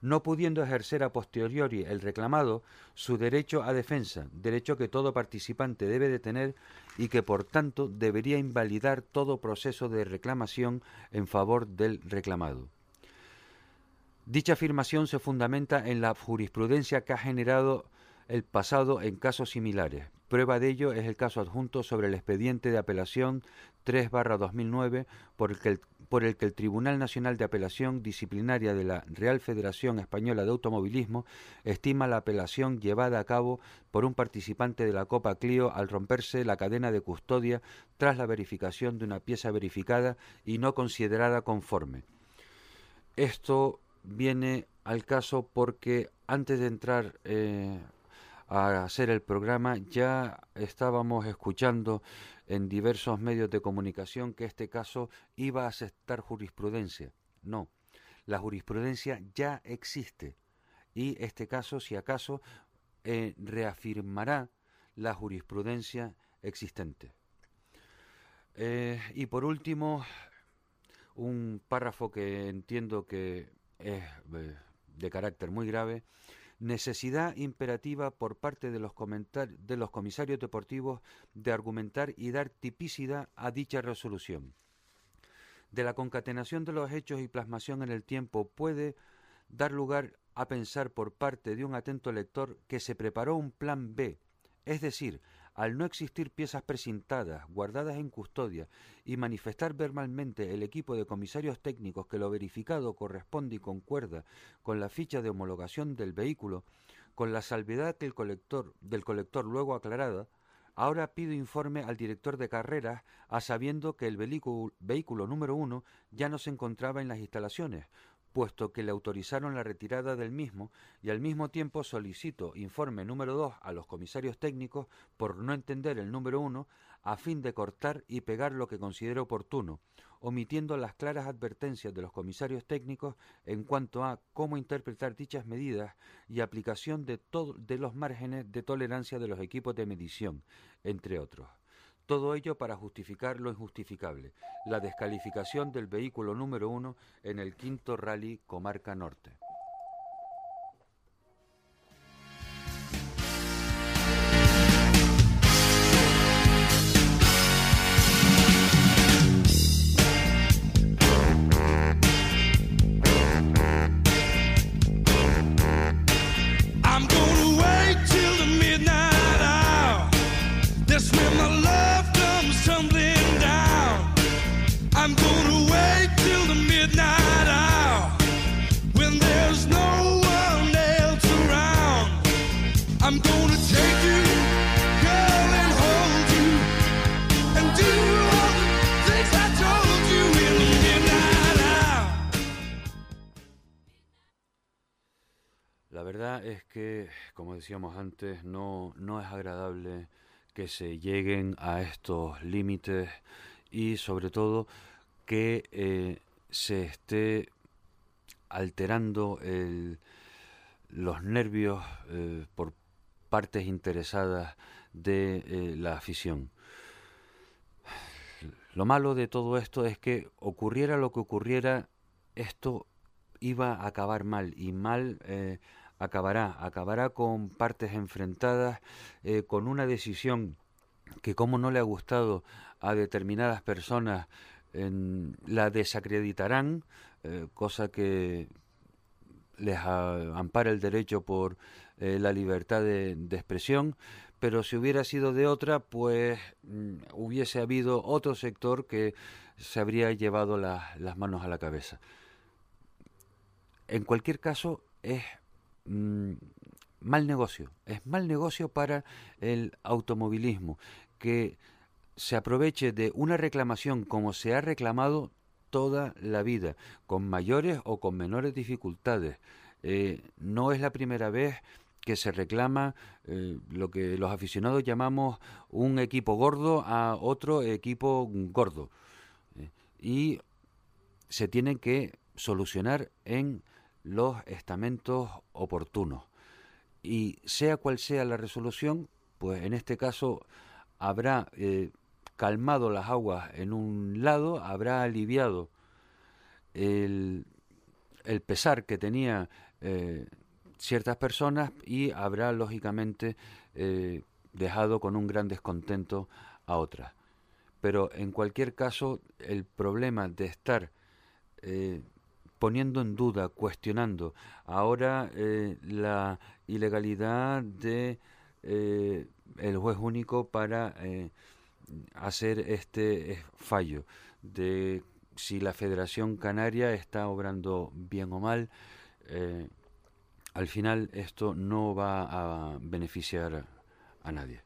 no pudiendo ejercer a posteriori el reclamado su derecho a defensa, derecho que todo participante debe de tener y que por tanto debería invalidar todo proceso de reclamación en favor del reclamado. Dicha afirmación se fundamenta en la jurisprudencia que ha generado el pasado en casos similares. Prueba de ello es el caso adjunto sobre el expediente de apelación 3-2009 por el que el por el que el Tribunal Nacional de Apelación Disciplinaria de la Real Federación Española de Automovilismo estima la apelación llevada a cabo por un participante de la Copa Clio al romperse la cadena de custodia tras la verificación de una pieza verificada y no considerada conforme. Esto viene al caso porque antes de entrar eh, a hacer el programa ya estábamos escuchando en diversos medios de comunicación que este caso iba a aceptar jurisprudencia. No, la jurisprudencia ya existe y este caso, si acaso, eh, reafirmará la jurisprudencia existente. Eh, y por último, un párrafo que entiendo que es eh, de carácter muy grave necesidad imperativa por parte de los, de los comisarios deportivos de argumentar y dar tipicidad a dicha resolución. De la concatenación de los hechos y plasmación en el tiempo puede dar lugar a pensar por parte de un atento lector que se preparó un plan B, es decir, al no existir piezas precintadas, guardadas en custodia, y manifestar verbalmente el equipo de comisarios técnicos que lo verificado corresponde y concuerda con la ficha de homologación del vehículo, con la salvedad que el colector, del colector luego aclarada, ahora pido informe al director de carreras a sabiendo que el vehículo, vehículo número uno ya no se encontraba en las instalaciones, puesto que le autorizaron la retirada del mismo y al mismo tiempo solicito informe número 2 a los comisarios técnicos por no entender el número 1 a fin de cortar y pegar lo que considero oportuno, omitiendo las claras advertencias de los comisarios técnicos en cuanto a cómo interpretar dichas medidas y aplicación de, de los márgenes de tolerancia de los equipos de medición, entre otros. Todo ello para justificar lo injustificable, la descalificación del vehículo número uno en el quinto rally Comarca Norte. Decíamos antes, no, no es agradable que se lleguen a estos límites y sobre todo que eh, se esté alterando los nervios eh, por partes interesadas de eh, la afición. Lo malo de todo esto es que ocurriera lo que ocurriera, esto iba a acabar mal y mal acabará, acabará con partes enfrentadas, eh, con una decisión que como no le ha gustado a determinadas personas, la desacreditarán, eh, cosa que les ampara el derecho por eh, la libertad de, expresión, pero si hubiera sido de otra, pues mm, hubiese habido otro sector que se habría llevado las manos a la cabeza. En cualquier caso, es mm, mal negocio, es mal negocio para el automovilismo, que se aproveche de una reclamación como se ha reclamado toda la vida, con mayores o con menores dificultades. Eh, no es la primera vez que se reclama eh, lo que los aficionados llamamos un equipo gordo a otro equipo gordo. Eh, y se tienen que solucionar en los estamentos oportunos. Y sea cual sea la resolución, pues en este caso habrá calmado las aguas en un lado, habrá aliviado el, pesar que tenía eh, ciertas personas y habrá lógicamente eh, dejado con un gran descontento a otras. Pero en cualquier caso, el problema de estar eh, poniendo en duda, cuestionando ahora la ilegalidad de el juez único para hacer este eh, fallo de si la Federación Canaria está obrando bien o mal. Eh, al final esto no va a beneficiar a nadie.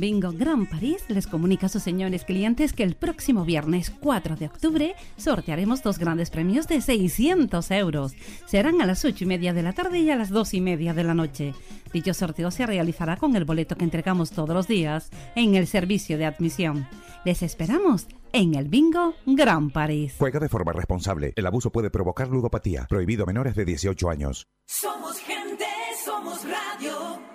Bingo Gran París les comunica a sus señores clientes que el próximo viernes 4 de octubre sortearemos dos grandes premios de 600 euros. Serán a las 8 y media de la tarde y a las 2 y media de la noche. Dicho sorteo se realizará con el boleto que entregamos todos los días en el servicio de admisión. Les esperamos en el Bingo Gran París. Juega de forma responsable. El abuso puede provocar ludopatía. Prohibido menores de 18 años. Somos gente, somos radio.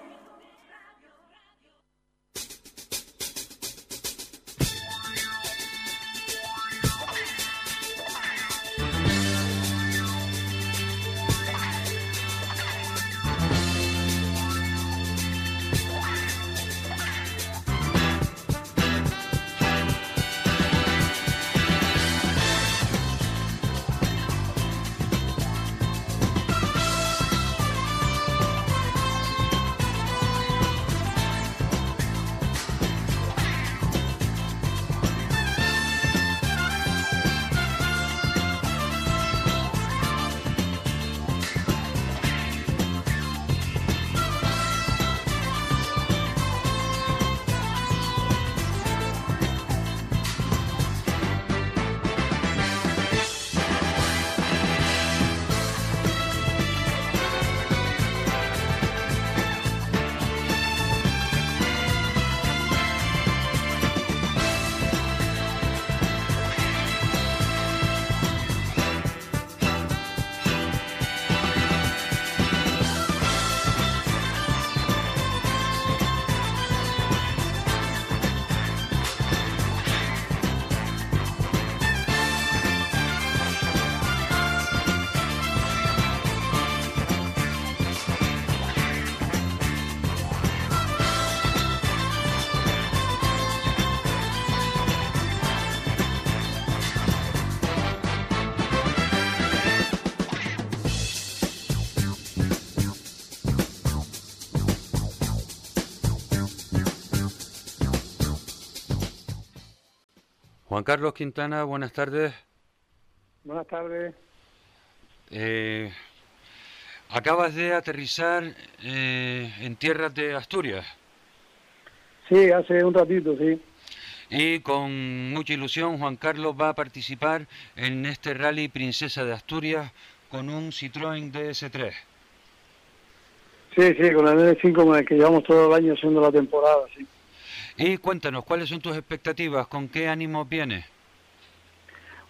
Carlos Quintana, buenas tardes. Buenas tardes. Eh, acabas de aterrizar eh, en tierras de Asturias Sí, hace un ratito, sí. y con mucha ilusión Juan Carlos va a participar en este rally Princesa de Asturias con un Citroën DS3. Sí, sí, con el N5 con el que llevamos todo el año haciendo la temporada, sí. Y cuéntanos, ¿cuáles son tus expectativas? ¿Con qué ánimo vienes?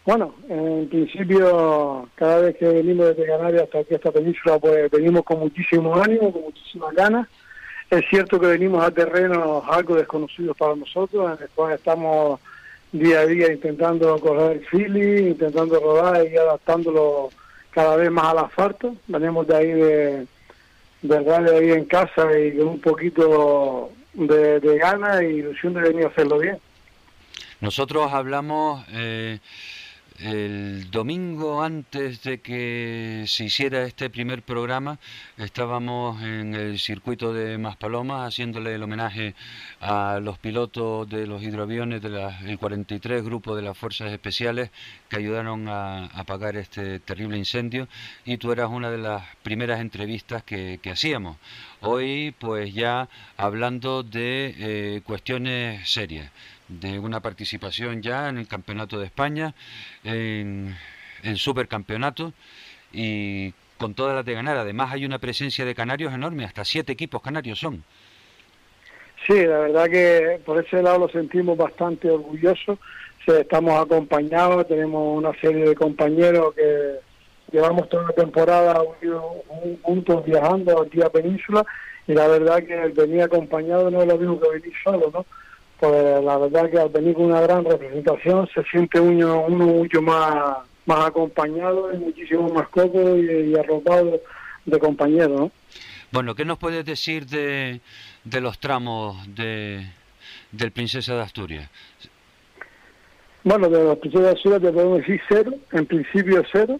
Bueno, en principio, cada vez que venimos desde Canarias hasta aquí, esta península, pues venimos con muchísimo ánimo, con muchísimas ganas. Es cierto que venimos a terrenos algo desconocidos para nosotros, en el cual estamos día a día intentando correr el intentando rodar y adaptándolo cada vez más al asfalto. Venimos de ahí de, rally ahí en casa y con un poquito de, de ganas y ilusión de venir a hacerlo bien. Nosotros hablamos eh, el domingo antes de que se hiciera este primer programa, estábamos en el circuito de Maspalomas haciéndole el homenaje a los pilotos de los hidroaviones del 43 grupo de las Fuerzas Especiales que ayudaron a apagar este terrible incendio y tú eras una de las primeras entrevistas que, que hacíamos. Hoy pues ya hablando de eh, cuestiones serias de una participación ya en el Campeonato de España, en el Supercampeonato y con todas las de ganar. Además hay una presencia de canarios enorme, hasta siete equipos canarios son. Sí, la verdad que por ese lado lo sentimos bastante orgullosos. Estamos acompañados, tenemos una serie de compañeros que llevamos toda la temporada juntos viajando aquí a Península y la verdad que venir acompañado no es lo mismo que venir solo, ¿no? Pues la verdad que al venir con una gran representación se siente uno, uno mucho más, más acompañado y muchísimo más cómodo y, y arropado de compañeros, ¿no? Bueno, ¿qué nos puedes decir de, de los tramos de, del Princesa de Asturias? Bueno, de los primeros de Asturias te podemos decir cero, en principio cero.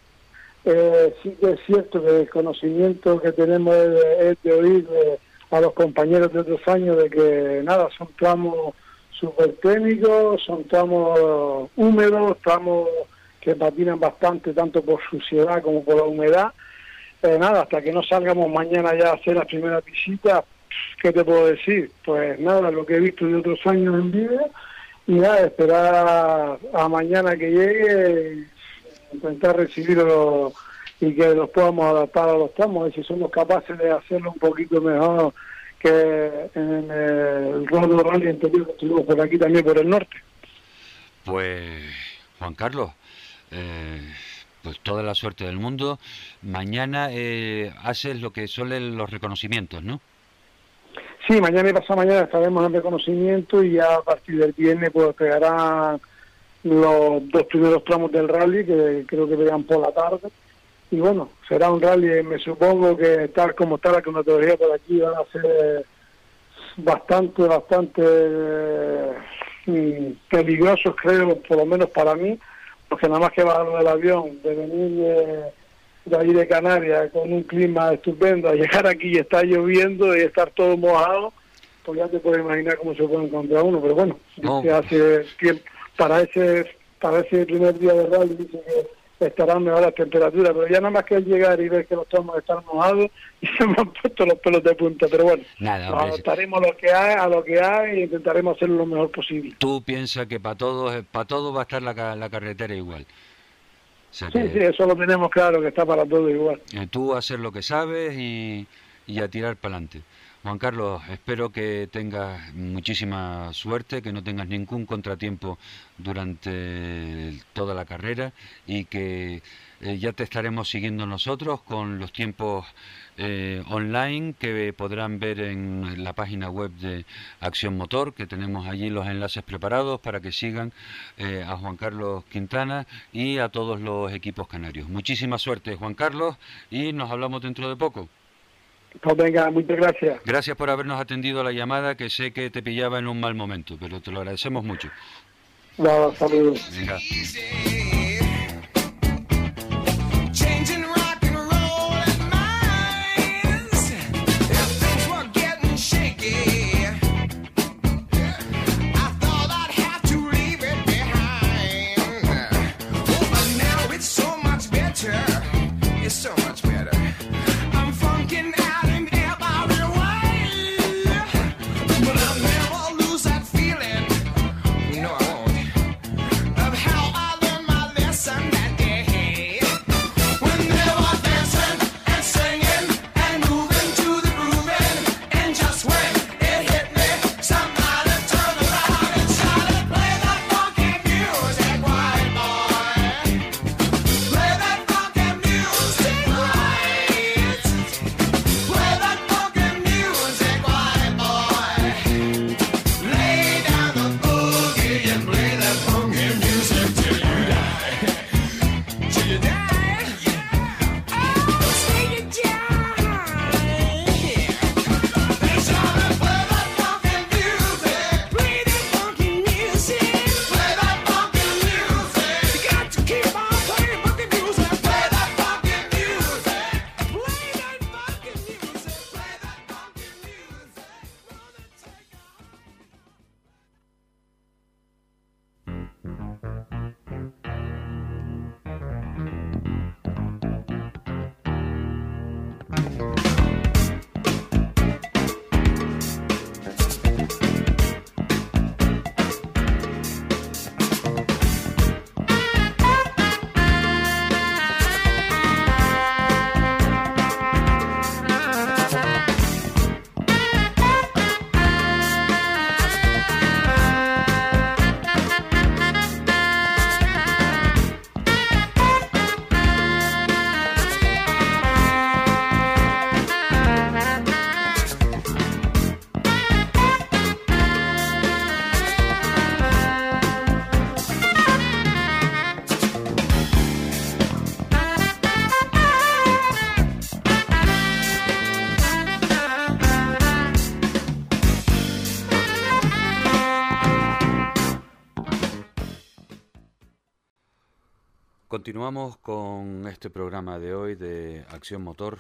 Eh, sí que es cierto que el conocimiento que tenemos es de, es de oír de- a los compañeros de otros años de que nada, son tramos súper técnicos, son tramos húmedos, tramos que patinan bastante tanto por suciedad como por la humedad. Eh, nada, hasta que no salgamos mañana ya a hacer las primeras visitas, ¿qué te puedo decir? Pues nada, lo que he visto de otros años en vídeo y nada, esperar a, mañana que llegue, intentar recibirlo y que los podamos adaptar a los tramos, a si somos capaces de hacerlo un poquito mejor que en el Rodo Rally anterior que estuvimos por aquí también por el norte. Pues, Juan Carlos, eh, pues toda la suerte del mundo. Mañana eh, haces lo que son los reconocimientos, ¿no? Sí, mañana y pasado mañana estaremos en reconocimiento y ya a partir del viernes pues pegarán los dos primeros tramos del rally que creo que pegan por la tarde y bueno, será un rally me supongo que tal como está la cronología por aquí van a ser bastante, bastante eh, peligrosos creo, por lo menos para mí, porque nada más que bajar del avión, de venir de, de ahí de Canarias con un clima estupendo, a llegar aquí y estar lloviendo y estar todo mojado, pues ya te puedes imaginar cómo se puede encontrar uno, pero bueno, No. hace tiempo, para ese, para ese primer día de rally dice que estarán mejor las temperaturas, pero ya nada más que al llegar y ver que los tramos están mojados y se me han puesto los pelos de punta, pero bueno, Nada, nos adaptaremos a lo que hay, a lo que hay e intentaremos hacerlo lo mejor posible. tú piensas que para todos, para todos va a estar la, la carretera igual. O sea Sí, que, sí, eso lo tenemos claro, que está para todo igual. eh, tú a hacer lo que sabes y, y a tirar para adelante. Juan Carlos, espero que tengas muchísima suerte, que no tengas ningún contratiempo durante toda la carrera y que eh, ya te estaremos siguiendo nosotros con los tiempos eh, online que podrán ver en la página web de Acción Motor, que tenemos allí los enlaces preparados para que sigan eh, a Juan Carlos Quintana y a todos los equipos canarios. Muchísima suerte, Juan Carlos, y nos hablamos dentro de poco. Pues venga, muchas gracias. Gracias por habernos atendido la llamada, que sé que te pillaba en un mal momento, pero te lo agradecemos mucho. Nada, saludos. Venga. Continuamos con este programa de hoy de Acción Motor,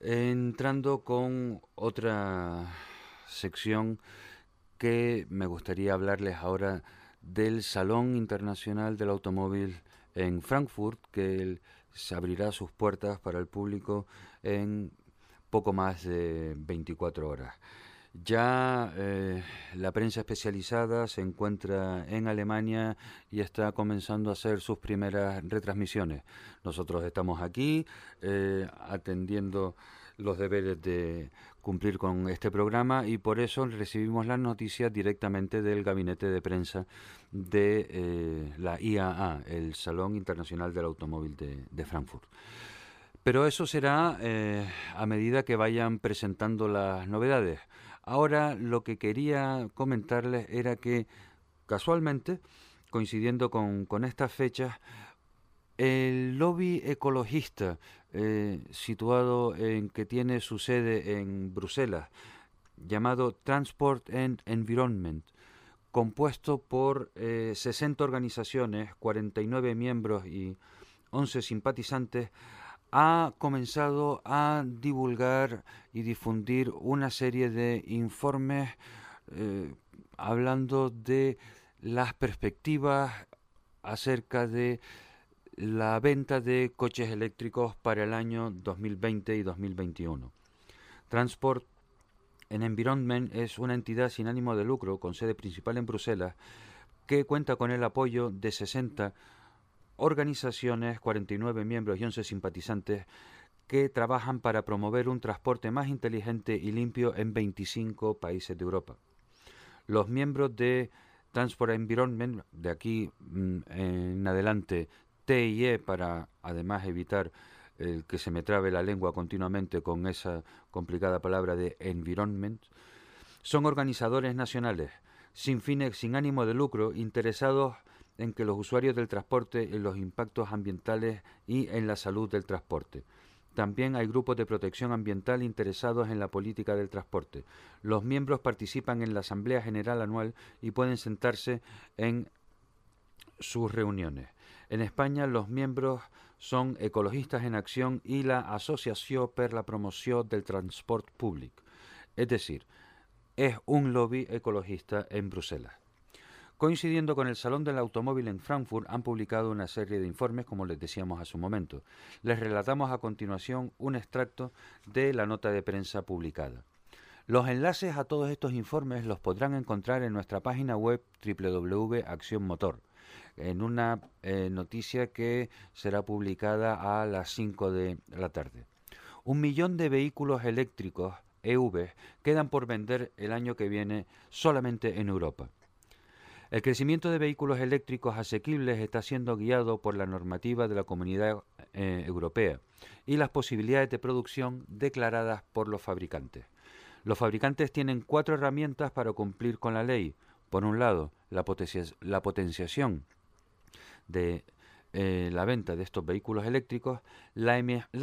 entrando con otra sección que me gustaría hablarles ahora del Salón Internacional del Automóvil en Frankfurt, que se abrirá sus puertas para el público en poco más de 24 horas. Ya eh, la prensa especializada se encuentra en Alemania y está comenzando a hacer sus primeras retransmisiones. Nosotros estamos aquí eh, atendiendo los deberes de cumplir con este programa y por eso recibimos las noticias directamente del gabinete de prensa de eh, la IAA, el Salón Internacional del Automóvil de, de Frankfurt. Pero eso será a medida que vayan presentando las novedades. Ahora lo que quería comentarles era que casualmente, coincidiendo con, estas fechas, el lobby ecologista eh, situado en que tiene su sede en Bruselas, llamado Transport and Environment, compuesto por 60 eh, organizaciones, 49 miembros y 11 simpatizantes, ha comenzado a divulgar y difundir una serie de informes eh, hablando de las perspectivas acerca de la venta de coches eléctricos para el año 2020 y 2021. Transport en Environment es una entidad sin ánimo de lucro con sede principal en Bruselas que cuenta con el apoyo de 60 organizaciones, 49 miembros y 11 simpatizantes que trabajan para promover un transporte más inteligente y limpio en 25 países de Europa. Los miembros de Transport Environment, de aquí mm, en adelante TIE, para además evitar el que se me trabe la lengua continuamente con esa complicada palabra de environment, son organizadores nacionales, sin fines, sin ánimo de lucro, interesados en que los usuarios del transporte en los impactos ambientales y en la salud del transporte. También hay grupos de protección ambiental interesados en la política del transporte. Los miembros participan en la Asamblea General Anual y pueden sentarse en sus reuniones. En España los miembros son Ecologistas en Acción y la Asociación per la Promoción del Transport Público. Es decir, es un lobby ecologista en Bruselas. Coincidiendo con el Salón del Automóvil en Frankfurt, han publicado una serie de informes, como les decíamos a su momento. Les relatamos a continuación un extracto de la nota de prensa publicada. Los enlaces a todos estos informes los podrán encontrar en nuestra página web www.accionmotor, en una eh, noticia que será publicada a las 5 de la tarde. Un millón de vehículos eléctricos EV quedan por vender el año que viene solamente en Europa. El crecimiento de vehículos eléctricos asequibles está siendo guiado por la normativa de la Comunidad eh, Europea y las posibilidades de producción declaradas por los fabricantes. Los fabricantes tienen cuatro herramientas para cumplir con la ley. Por un lado, la, potenciación de eh, la venta de estos vehículos eléctricos, la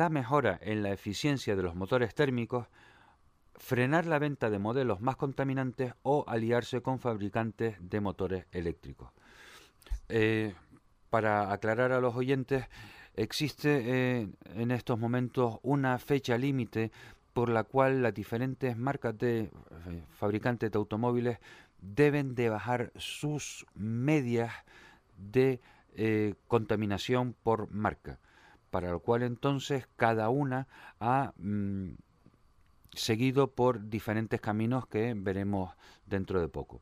mejora en la eficiencia de los motores térmicos, frenar la venta de modelos más contaminantes o aliarse con fabricantes de motores eléctricos. Eh, para aclarar a los oyentes, existe eh, en estos momentos una fecha límite por la cual las diferentes marcas de eh, fabricantes de automóviles deben de bajar sus medias de contaminación por marca, para lo cual entonces cada una ha mm, seguido por diferentes caminos que veremos dentro de poco.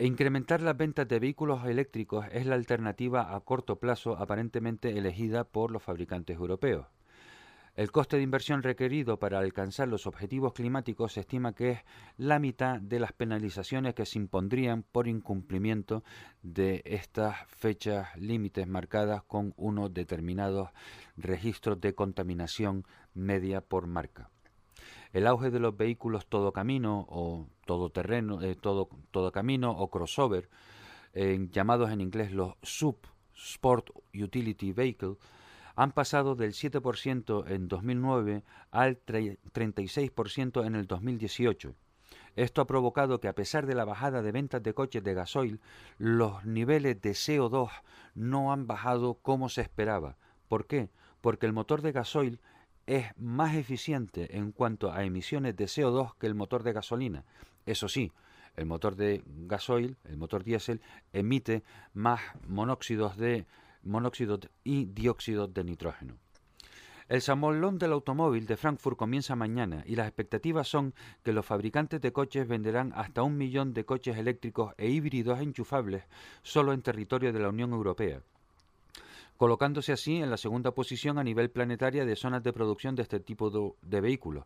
Incrementar las ventas de vehículos eléctricos es la alternativa a corto plazo aparentemente elegida por los fabricantes europeos. El coste de inversión requerido para alcanzar los objetivos climáticos se estima que es la mitad de las penalizaciones que se impondrían por incumplimiento de estas fechas límites marcadas con unos determinados registros de contaminación media por marca. El auge de los vehículos todo camino o todoterreno, eh, todo, todo camino o crossover, llamados en inglés los Sub Sport Utility Vehicle, han pasado del 7% en 2009 al 36% en el 2018. Esto ha provocado que a pesar de la bajada de ventas de coches de gasoil, los niveles de CO2 no han bajado como se esperaba. ¿Por qué? Porque el motor de gasoil es más eficiente en cuanto a emisiones de CO2 que el motor de gasolina. Eso sí, el motor de gasoil, el motor diésel, emite más monóxidos de monóxido y dióxido de nitrógeno. El Samolón del automóvil de Frankfurt comienza mañana y las expectativas son que los fabricantes de coches venderán hasta un millón de coches eléctricos e híbridos enchufables solo en territorio de la Unión Europea, colocándose así en la segunda posición a nivel planetaria de zonas de producción de este tipo de, de vehículos.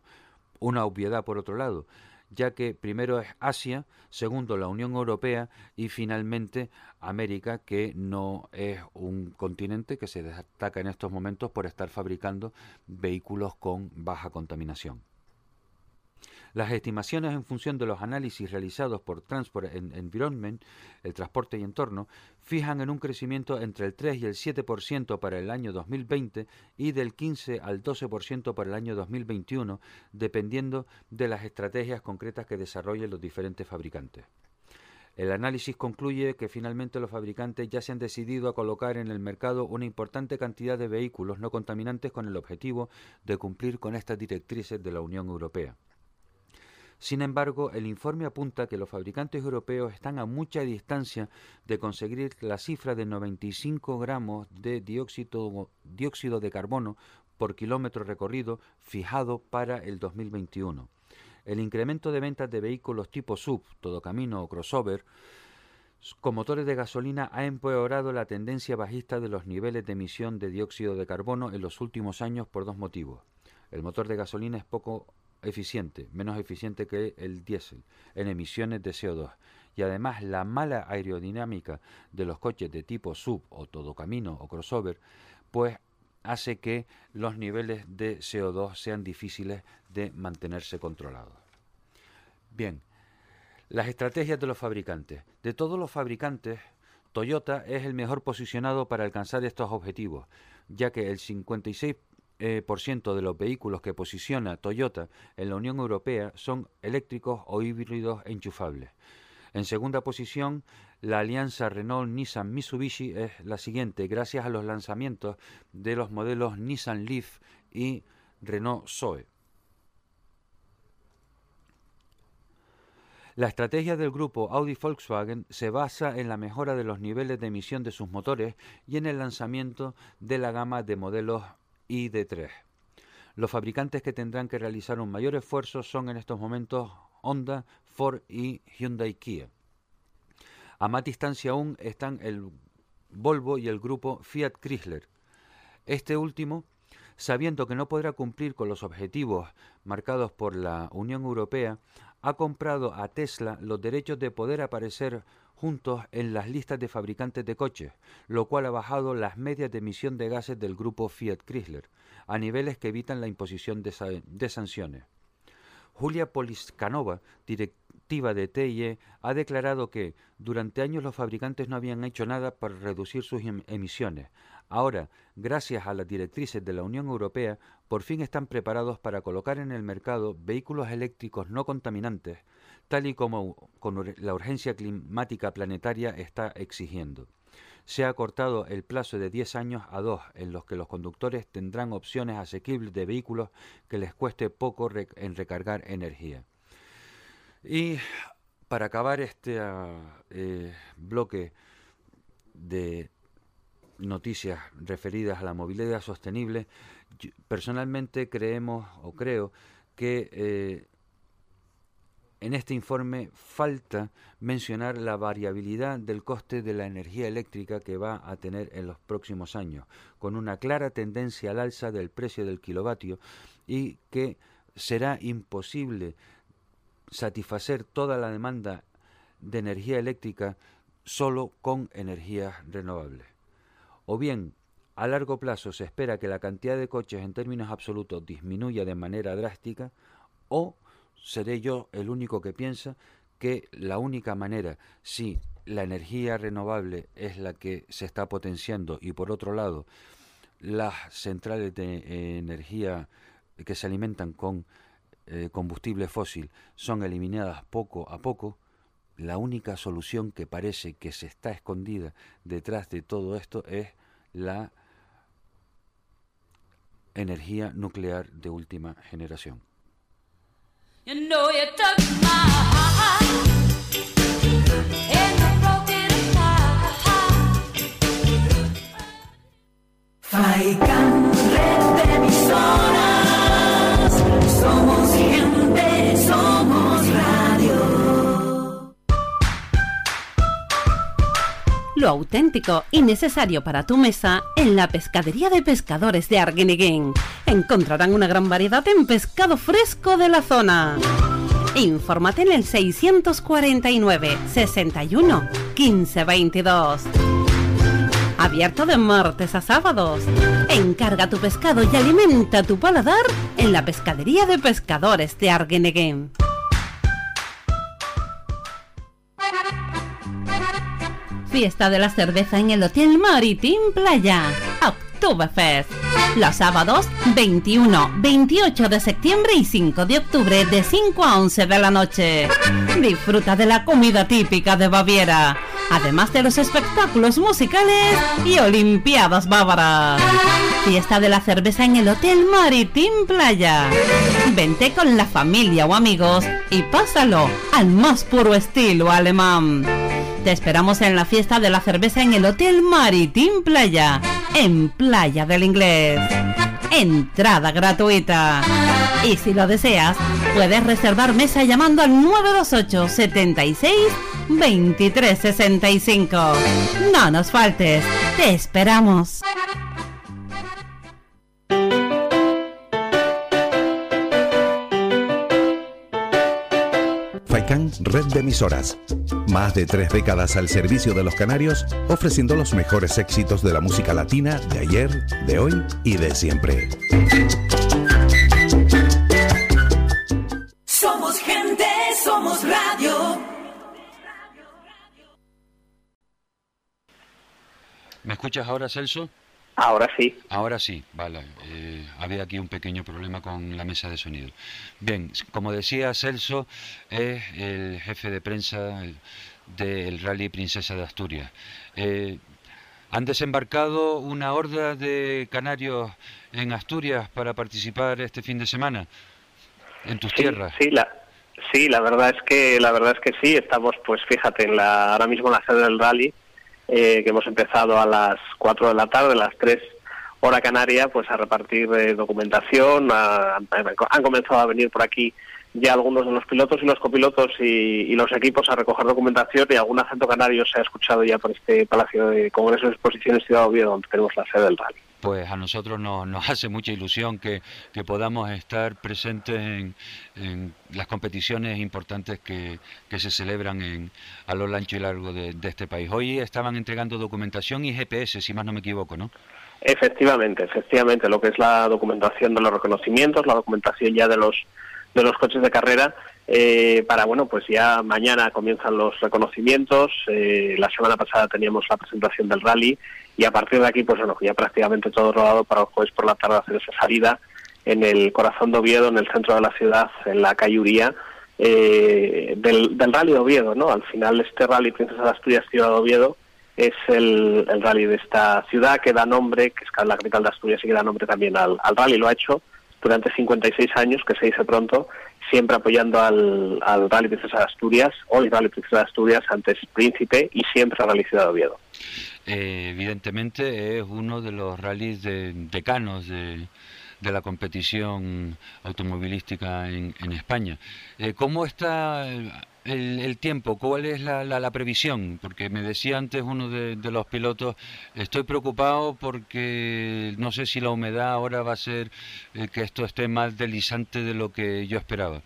Una obviedad, por otro lado, ya que primero es Asia, segundo la Unión Europea y finalmente América, que no es un continente que se destaca en estos momentos por estar fabricando vehículos con baja contaminación. Las estimaciones en función de los análisis realizados por Transport Environment, el transporte y entorno, fijan en un crecimiento entre el 3 y el 7% para el año 2020 y del 15 al 12% para el año 2021, dependiendo de las estrategias concretas que desarrollen los diferentes fabricantes. El análisis concluye que finalmente los fabricantes ya se han decidido a colocar en el mercado una importante cantidad de vehículos no contaminantes con el objetivo de cumplir con estas directrices de la Unión Europea. Sin embargo, el informe apunta que los fabricantes europeos están a mucha distancia de conseguir la cifra de 95 gramos de dióxido, de carbono por kilómetro recorrido fijado para el 2021. El incremento de ventas de vehículos tipo sub, todo camino o crossover, con motores de gasolina ha empeorado la tendencia bajista de los niveles de emisión de dióxido de carbono en los últimos años por dos motivos. El motor de gasolina es poco eficiente, menos eficiente que el diésel en emisiones de CO2. Y además la mala aerodinámica de los coches de tipo sub o todo camino o crossover, pues hace que los niveles de CO2 sean difíciles de mantenerse controlados. Bien, las estrategias de los fabricantes. De todos los fabricantes, Toyota es el mejor posicionado para alcanzar estos objetivos, ya que el 56 eh, por ciento de los vehículos que posiciona Toyota en la Unión Europea son eléctricos o híbridos enchufables. En segunda posición, la alianza Renault-Nissan-Mitsubishi es la siguiente, gracias a los lanzamientos de los modelos Nissan Leaf y Renault Zoe. La estrategia del grupo Audi Volkswagen se basa en la mejora de los niveles de emisión de sus motores y en el lanzamiento de la gama de modelos y de 3. Los fabricantes que tendrán que realizar un mayor esfuerzo son en estos momentos Honda, Ford y Hyundai Kia. A más distancia aún están el Volvo y el grupo Fiat Chrysler. Este último, sabiendo que no podrá cumplir con los objetivos marcados por la Unión Europea, ha comprado a Tesla los derechos de poder aparecer juntos en las listas de fabricantes de coches, lo cual ha bajado las medias de emisión de gases del grupo Fiat Chrysler, a niveles que evitan la imposición de, sanciones. Julia Poliskanova, directiva de TIE, ha declarado que durante años los fabricantes no habían hecho nada para reducir sus em-, emisiones. Ahora, gracias a las directrices de la Unión Europea, por fin están preparados para colocar en el mercado vehículos eléctricos no contaminantes tal y como la urgencia climática planetaria está exigiendo. Se ha acortado el plazo de 10 años a dos, en los que los conductores tendrán opciones asequibles de vehículos que les cueste poco en recargar energía. Y para acabar este ah, eh, bloque de noticias referidas a la movilidad sostenible, personalmente creemos o creo que eh, en este informe falta mencionar la variabilidad del coste de la energía eléctrica que va a tener en los próximos años, con una clara tendencia al alza del precio del kilovatio y que será imposible satisfacer toda la demanda de energía eléctrica solo con energías renovables. O bien, a largo plazo se espera que la cantidad de coches en términos absolutos disminuya de manera drástica, o seré yo el único que piensa que la única manera, si la energía renovable es la que se está potenciando y por otro lado las centrales de energía que se alimentan con eh, combustible fósil son eliminadas poco a poco, la única solución que parece que se está escondida detrás de todo esto es la energía nuclear de última generación. You know you took my heart. And you Auténtico y necesario para tu mesa en la pescadería de pescadores de Arguineguín. Encontrarán una gran variedad en pescado fresco de la zona. Infórmate en el 649 61 15 22. Abierto de martes a sábados. Encarga tu pescado y alimenta tu paladar en la pescadería de pescadores de Arguineguín. Fiesta de la cerveza en el Hotel Maritim Playa. Oktoberfest. Los sábados 21, 28 de septiembre y 5 de octubre de 5 a 11 de la noche. Disfruta de la comida típica de Baviera, además de los espectáculos musicales y olimpiadas bávaras. Fiesta de la cerveza en el Hotel Maritim Playa. Vente con la familia o amigos y pásalo al más puro estilo alemán. Te esperamos en la fiesta de la cerveza en el Hotel Maritim Playa, en Playa del Inglés. Entrada gratuita. Y si lo deseas, puedes reservar mesa llamando al 928 76 23 65. No nos faltes, te esperamos. Red de Emisoras. Más de tres décadas al servicio de los canarios, ofreciendo los mejores éxitos de la música latina de ayer, de hoy y de siempre. Somos gente, somos radio. ¿Me escuchas ahora, Celso? Ahora sí. Ahora sí, vale. eh, había aquí un pequeño problema con la mesa de sonido. Bien, como decía Celso, es el jefe de prensa el- del Rally Princesa de Asturias. Eh, han desembarcado una horda de canarios en Asturias para participar este fin de semana en tus Sí, tierras. sí, la, sí, la verdad es que la verdad es que sí. Estamos, pues, fíjate, en la, ahora mismo en la sede del rally, eh, que hemos empezado a las 4 de la tarde, a las 3 hora canaria, pues a repartir eh, documentación. han, comenzado a venir por aquí ya algunos de los pilotos y los copilotos y, y los equipos a recoger documentación y algún acento canario se ha escuchado ya por este Palacio de Congresos y Exposiciones Ciudad Oviedo, donde tenemos la sede del rally. Pues a nosotros nos, nos hace mucha ilusión que, que podamos estar presentes en, en las competiciones importantes que, que se celebran en, a lo ancho y largo de, este país. Hoy estaban entregando documentación y GPS, si más no me equivoco, ¿no? Efectivamente, efectivamente, lo que es la documentación de los reconocimientos, la documentación ya de los de los coches de carrera, eh, para bueno, pues ya mañana comienzan los reconocimientos. eh, la semana pasada teníamos la presentación del rally y a partir de aquí, pues bueno, ya prácticamente todo rodado para el jueves por la tarde hacer esa salida en el corazón de Oviedo, en el centro de la ciudad, en la calle eh, del, rally de Oviedo, ¿no? Al final este rally Princesa de Asturias Ciudad de Oviedo es el, rally de esta ciudad que da nombre, que es la capital de Asturias y que da nombre también al, al rally. Lo ha hecho durante 56 años, que se dice pronto, siempre apoyando al, al Rally Princesa de Asturias, hoy Rally Princesa de Asturias, antes Príncipe y siempre Rally Ciudad de Oviedo. Eh, evidentemente es uno de los rallies de, decanos de, de la competición automovilística en, España. Eh, ¿Cómo está el, tiempo? ¿Cuál es la, previsión? Porque me decía antes uno de, de, los pilotos, estoy preocupado porque no sé si la humedad ahora va a ser eh, que esto esté más deslizante de lo que yo esperaba.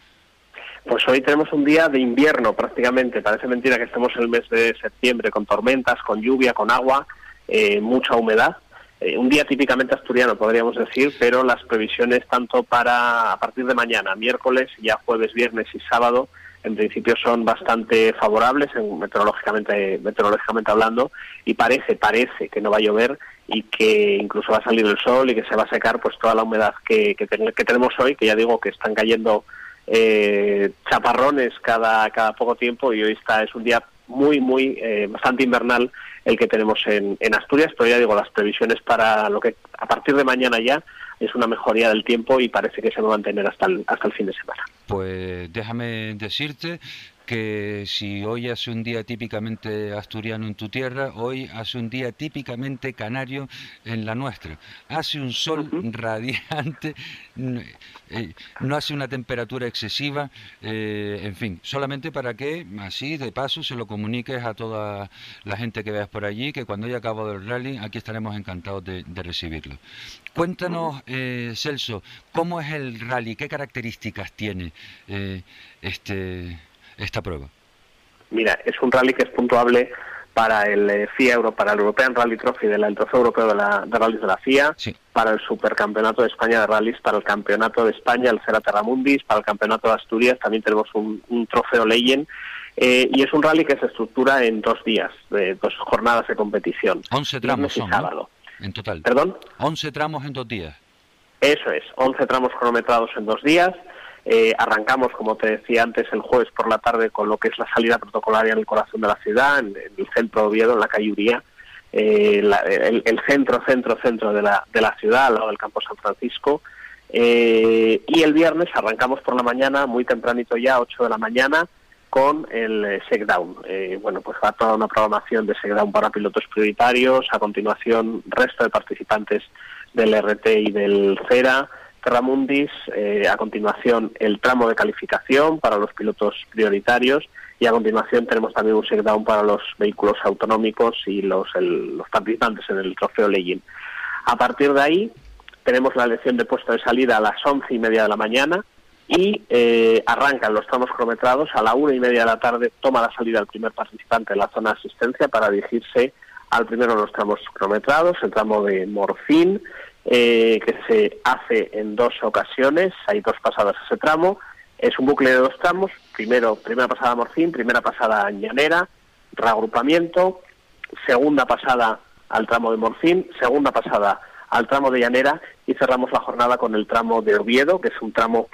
Pues hoy tenemos un día de invierno prácticamente. Parece mentira que estemos en el mes de septiembre con tormentas, con lluvia, con agua, eh, mucha humedad. Eh, un día típicamente asturiano, podríamos decir, pero las previsiones tanto para a partir de mañana, miércoles, ya jueves, viernes y sábado, en principio son bastante favorables en, meteorológicamente, meteorológicamente hablando y parece, parece que no va a llover y que incluso va a salir el sol y que se va a secar pues toda la humedad que, que, que tenemos hoy, que ya digo que están cayendo eh, chaparrones cada, cada poco tiempo y hoy está es un día muy, muy, eh, bastante invernal el que tenemos en, en, Asturias, pero ya digo, las previsiones para lo que a partir de mañana ya es una mejoría del tiempo y parece que se va a mantener hasta el, hasta el fin de semana. Pues déjame decirte que si hoy hace un día típicamente asturiano en tu tierra, hoy hace un día típicamente canario en la nuestra. Hace un sol uh -huh. radiante, eh, no hace una temperatura excesiva, eh, en fin, solamente para que así de paso se lo comuniques a toda la gente que veas por allí, que cuando haya acabado el rally, aquí estaremos encantados de, de recibirlo. Cuéntanos, eh, Celso, ¿cómo es el rally? ¿Qué características tiene este, esta prueba? Mira, es un rally que es puntuable para el eh, FIA Euro, para el European Rally Trophy del Trofeo Europeo de, la, de Rallys de la FIA, sí. para el Supercampeonato de España de Rallys, para el Campeonato de España, el Cera Terramundis, para el Campeonato de Asturias, también tenemos un, un trofeo Legend, eh, y es un rally que se estructura en dos días, de dos jornadas de competición. 11 tramos son, sábado. ¿no? En total. ¿Perdón? 11 tramos en dos días. Eso es, 11 tramos cronometrados en dos días. Eh, arrancamos, como te decía antes, el jueves por la tarde con lo que es la salida protocolaria en el corazón de la ciudad, en, el centro de Oviedo, en la calle Uría, eh, el, centro, centro, centro de la, de la ciudad, al lado del campo San Francisco. Eh, y el viernes arrancamos por la mañana, muy tempranito ya, 8 de la mañana, con el SECDown. Eh, bueno, pues va toda una programación de SECDown para pilotos prioritarios, a continuación resto de participantes del RT y del CERA, Terramundis, eh, a continuación el tramo de calificación para los pilotos prioritarios y a continuación tenemos también un SECDown para los vehículos autonómicos y los, el, los participantes en el trofeo Legend. A partir de ahí tenemos la elección de puesto de salida a las once y media de la mañana, y eh, arrancan los tramos cronometrados. A la una y media de la tarde toma la salida el primer participante en la zona de asistencia para dirigirse al primero de los tramos cronometrados, el tramo de Morfín, eh, que se hace en dos ocasiones, hay dos pasadas a ese tramo. Es un bucle de dos tramos, primero primera pasada a Morfín, primera pasada a Llanera, reagrupamiento, segunda pasada al tramo de Morfín, segunda pasada al tramo de Llanera y cerramos la jornada con el tramo de Oviedo, que es un tramo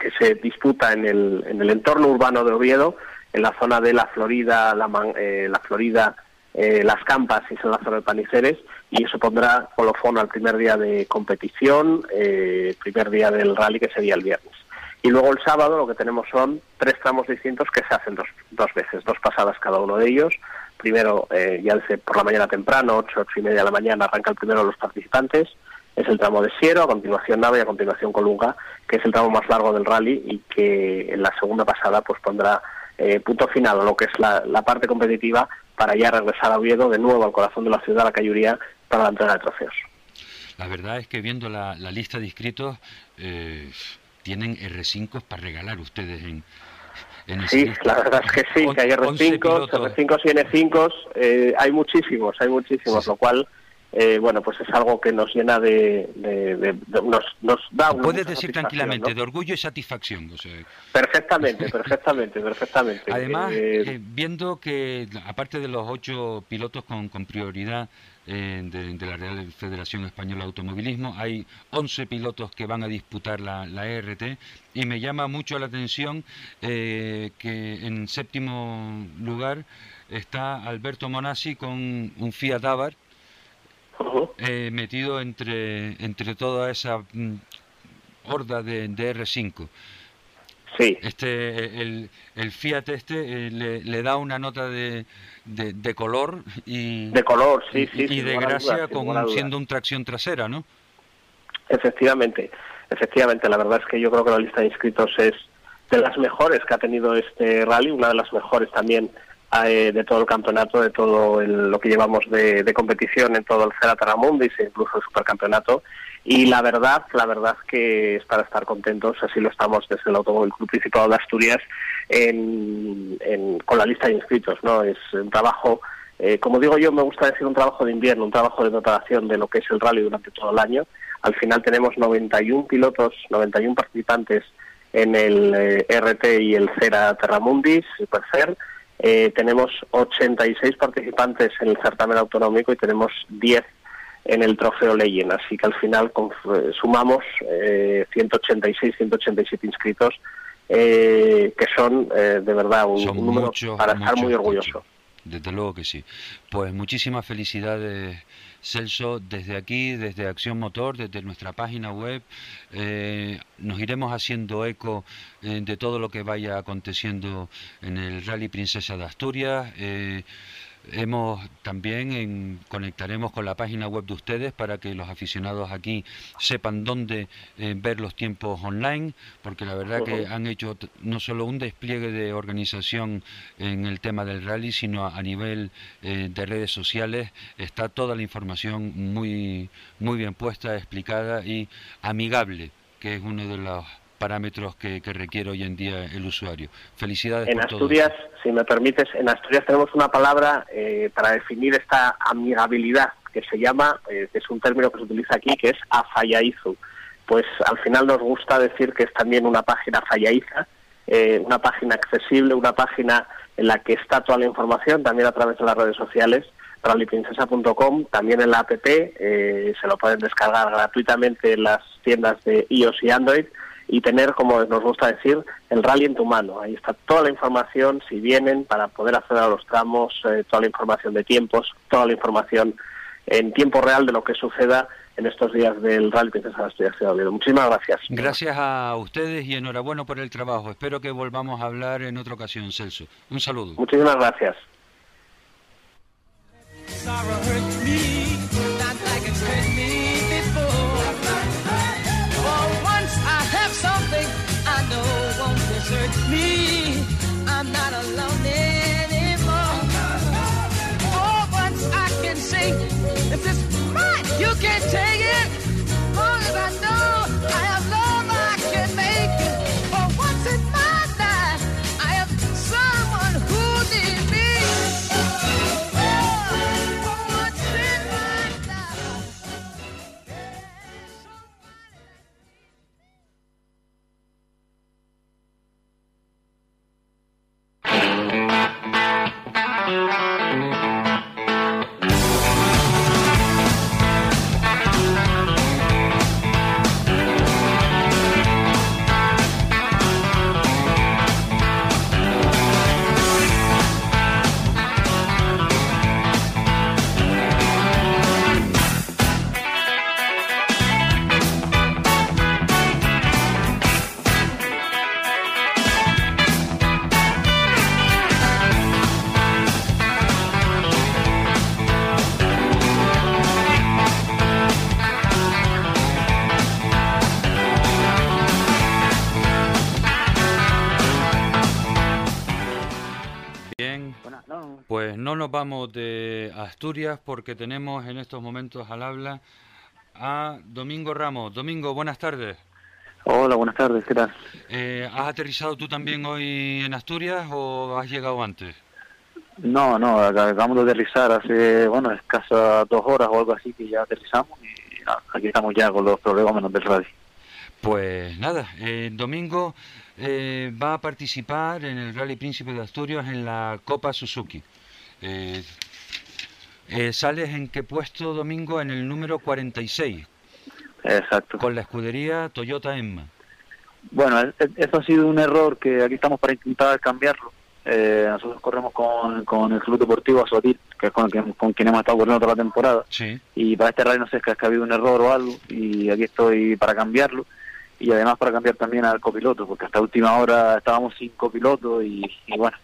que se disputa en el, en el entorno urbano de Oviedo, en la zona de la Florida, la, eh, la Florida, eh, las Campas y en la zona de Paniceres, y eso pondrá colofón al primer día de competición, eh, primer día del rally que sería el viernes. Y luego el sábado lo que tenemos son tres tramos distintos que se hacen dos, dos veces, dos pasadas cada uno de ellos. Primero, eh, ya por la mañana temprano, ocho, ocho y media de la mañana, arranca el primero los participantes, es el tramo de Siero, a continuación Nava y a continuación Colunga, que es el tramo más largo del rally y que en la segunda pasada pues pondrá eh, punto final a lo que es la, la, parte competitiva para ya regresar a Oviedo de nuevo al corazón de la ciudad, a la Cayuría, para la entrega de trofeos. La verdad es que viendo la, la lista de inscritos, eh, tienen R5 para regalar ustedes en, en sí, la verdad es que sí, que hay R5, R5 y N5, eh, hay muchísimos, hay muchísimos, sí. lo cual eh, bueno, pues es algo que nos llena de, de, de, de nos, nos, da una Puedes decir tranquilamente, ¿no? de orgullo y satisfacción. O sea. Perfectamente, perfectamente, perfectamente. Además, eh, eh, viendo que aparte de los ocho pilotos con, con prioridad eh, de, de, la Real Federación Española de Automovilismo, hay 11 pilotos que van a disputar la, la ERT y me llama mucho la atención eh, que en séptimo lugar está Alberto Monasi con un Fiat Uh -huh. eh, metido entre, entre toda esa mm, horda de, de, R5. Sí. Este, el, el Fiat este eh, le, le da una nota de, de, de color y... De color, sí, sí. Y, de gracia con dudas. siendo un tracción trasera, ¿no? Efectivamente, efectivamente. La verdad es que yo creo que la lista de inscritos es de las mejores que ha tenido este rally, una de las mejores también eh, de todo el campeonato, de todo el- lo que llevamos de, de competición en todo el Cera Terramundis e incluso el Supercampeonato. Y la verdad, la verdad que es para estar contentos, así lo estamos desde el Automóvil Club Principado de Asturias en- en- con la lista de inscritos. no Es un trabajo, eh, como digo yo, me gusta decir un trabajo de invierno, un trabajo de preparación de lo que es el rally durante todo el año. Al final tenemos 91 pilotos, 91 participantes en el eh, RT y el Cera Terramundis, Supercer. Eh, tenemos 86 participantes en el certamen autonómico y tenemos 10 en el trofeo Leyen. Así que al final eh, sumamos eh, 186, 187 inscritos, eh, que son eh, de verdad un, Son número muchos, para estar muy orgulloso. Desde luego que sí. Pues muchísimas felicidades, Celso, desde aquí, desde Acción Motor, desde nuestra página web. eh, nos iremos haciendo eco eh, de todo lo que vaya aconteciendo en el Rally Princesa de Asturias. eh, Hemos también en- conectaremos con la página web de ustedes para que los aficionados aquí sepan dónde eh, ver los tiempos online, porque la verdad que han hecho no solo un despliegue de organización en el tema del rally, sino a, a nivel eh, de redes sociales está toda la información muy muy bien puesta, explicada y amigable, que es uno de los parámetros que, que requiere hoy en día el usuario. Felicidades En por todo. Asturias, si me permites, en Asturias tenemos una palabra eh, para definir esta amigabilidad que se llama, eh, que es un término que se utiliza aquí, que es afayaizu. Pues al final nos gusta decir que es también una página fallaiza, eh, una página accesible, una página en la que está toda la información, también a través de las redes sociales, rallyprincesa.com, también en la app, eh, se lo pueden descargar gratuitamente en las tiendas de iOS y Android y tener, como nos gusta decir, el rally en tu mano. Ahí está toda la información, si vienen, para poder acceder a los tramos, eh, toda la información de tiempos, toda la información en tiempo real de lo que suceda en estos días del Rally Princesa de Asturias Ciudad de Oviedo. Muchísimas gracias. Gracias a ustedes y enhorabuena por el trabajo. Espero que volvamos a hablar en otra ocasión, Celso. Un saludo. Muchísimas gracias. Asturias porque tenemos en estos momentos al habla a Domingo Ramos. Domingo, buenas tardes. Hola, buenas tardes, ¿qué tal? Eh, ¿Has aterrizado tú también hoy en Asturias o has llegado antes? No, no, ac- acabamos de aterrizar hace, bueno, escasas dos horas o algo así que ya aterrizamos y aquí estamos ya con los problemas del radio. Pues nada, eh, Domingo eh, va a participar en el Rally Príncipe de Asturias en la Copa Suzuki. Eh, eh, ¿Sales en qué puesto, Domingo? En el número 46, Exacto. con la escudería Toyota Emma. Bueno, eso ha sido un error que aquí estamos para intentar cambiarlo. Eh, nosotros corremos con, con el Club Deportivo Azotil, que es con, quien- con quien hemos estado corriendo toda la temporada. Sí. Y para este rally no sé, es que ha habido un error o algo y aquí estoy para cambiarlo. y además para cambiar también al copiloto, porque hasta última hora estábamos sin copiloto y, y bueno,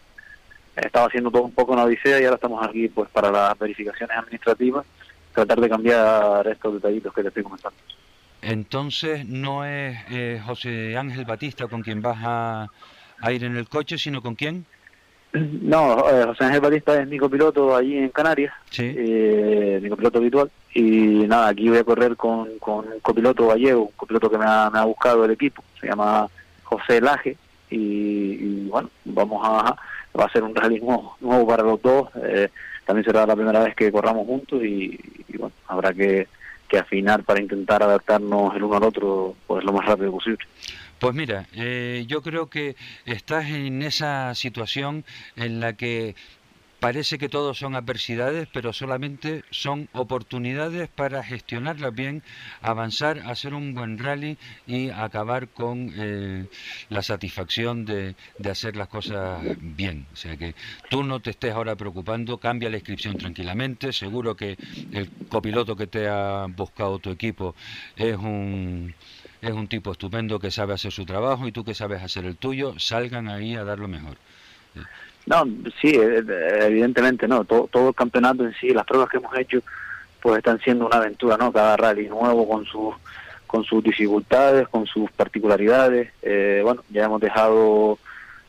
estaba haciendo todo un poco una odisea y ahora estamos aquí pues para las verificaciones administrativas, tratar de cambiar estos detallitos que te estoy comentando. Entonces no es eh, José Ángel Batista con quien vas a, a ir en el coche, sino con quién? No, eh, José Ángel Batista es mi copiloto allí en Canarias, eh, mi copiloto habitual. Y nada, aquí voy a correr con, con un copiloto gallego, un copiloto que me ha, me ha buscado el equipo, se llama José Laje. Y, y bueno, vamos a, va a ser un rally nuevo, para los dos. Eh, también será la primera vez que corramos juntos y, y bueno, habrá que, que afinar para intentar adaptarnos el uno al otro pues lo más rápido posible. Pues mira, eh, yo creo que estás en esa situación en la que parece que todos son adversidades, pero solamente son oportunidades para gestionarlas bien, avanzar, hacer un buen rally y acabar con eh, la satisfacción de, de hacer las cosas bien. O sea que tú no te estés ahora preocupando, cambia la inscripción tranquilamente, seguro que el copiloto que te ha buscado tu equipo es un es un tipo estupendo que sabe hacer su trabajo y tú que sabes hacer el tuyo, salgan ahí a dar lo mejor. No, sí, eh, evidentemente no. Todo, todo el campeonato en sí, las pruebas que hemos hecho, pues están siendo una aventura, ¿no? Cada rally nuevo con sus con sus dificultades, con sus particularidades. Eh, bueno, ya hemos dejado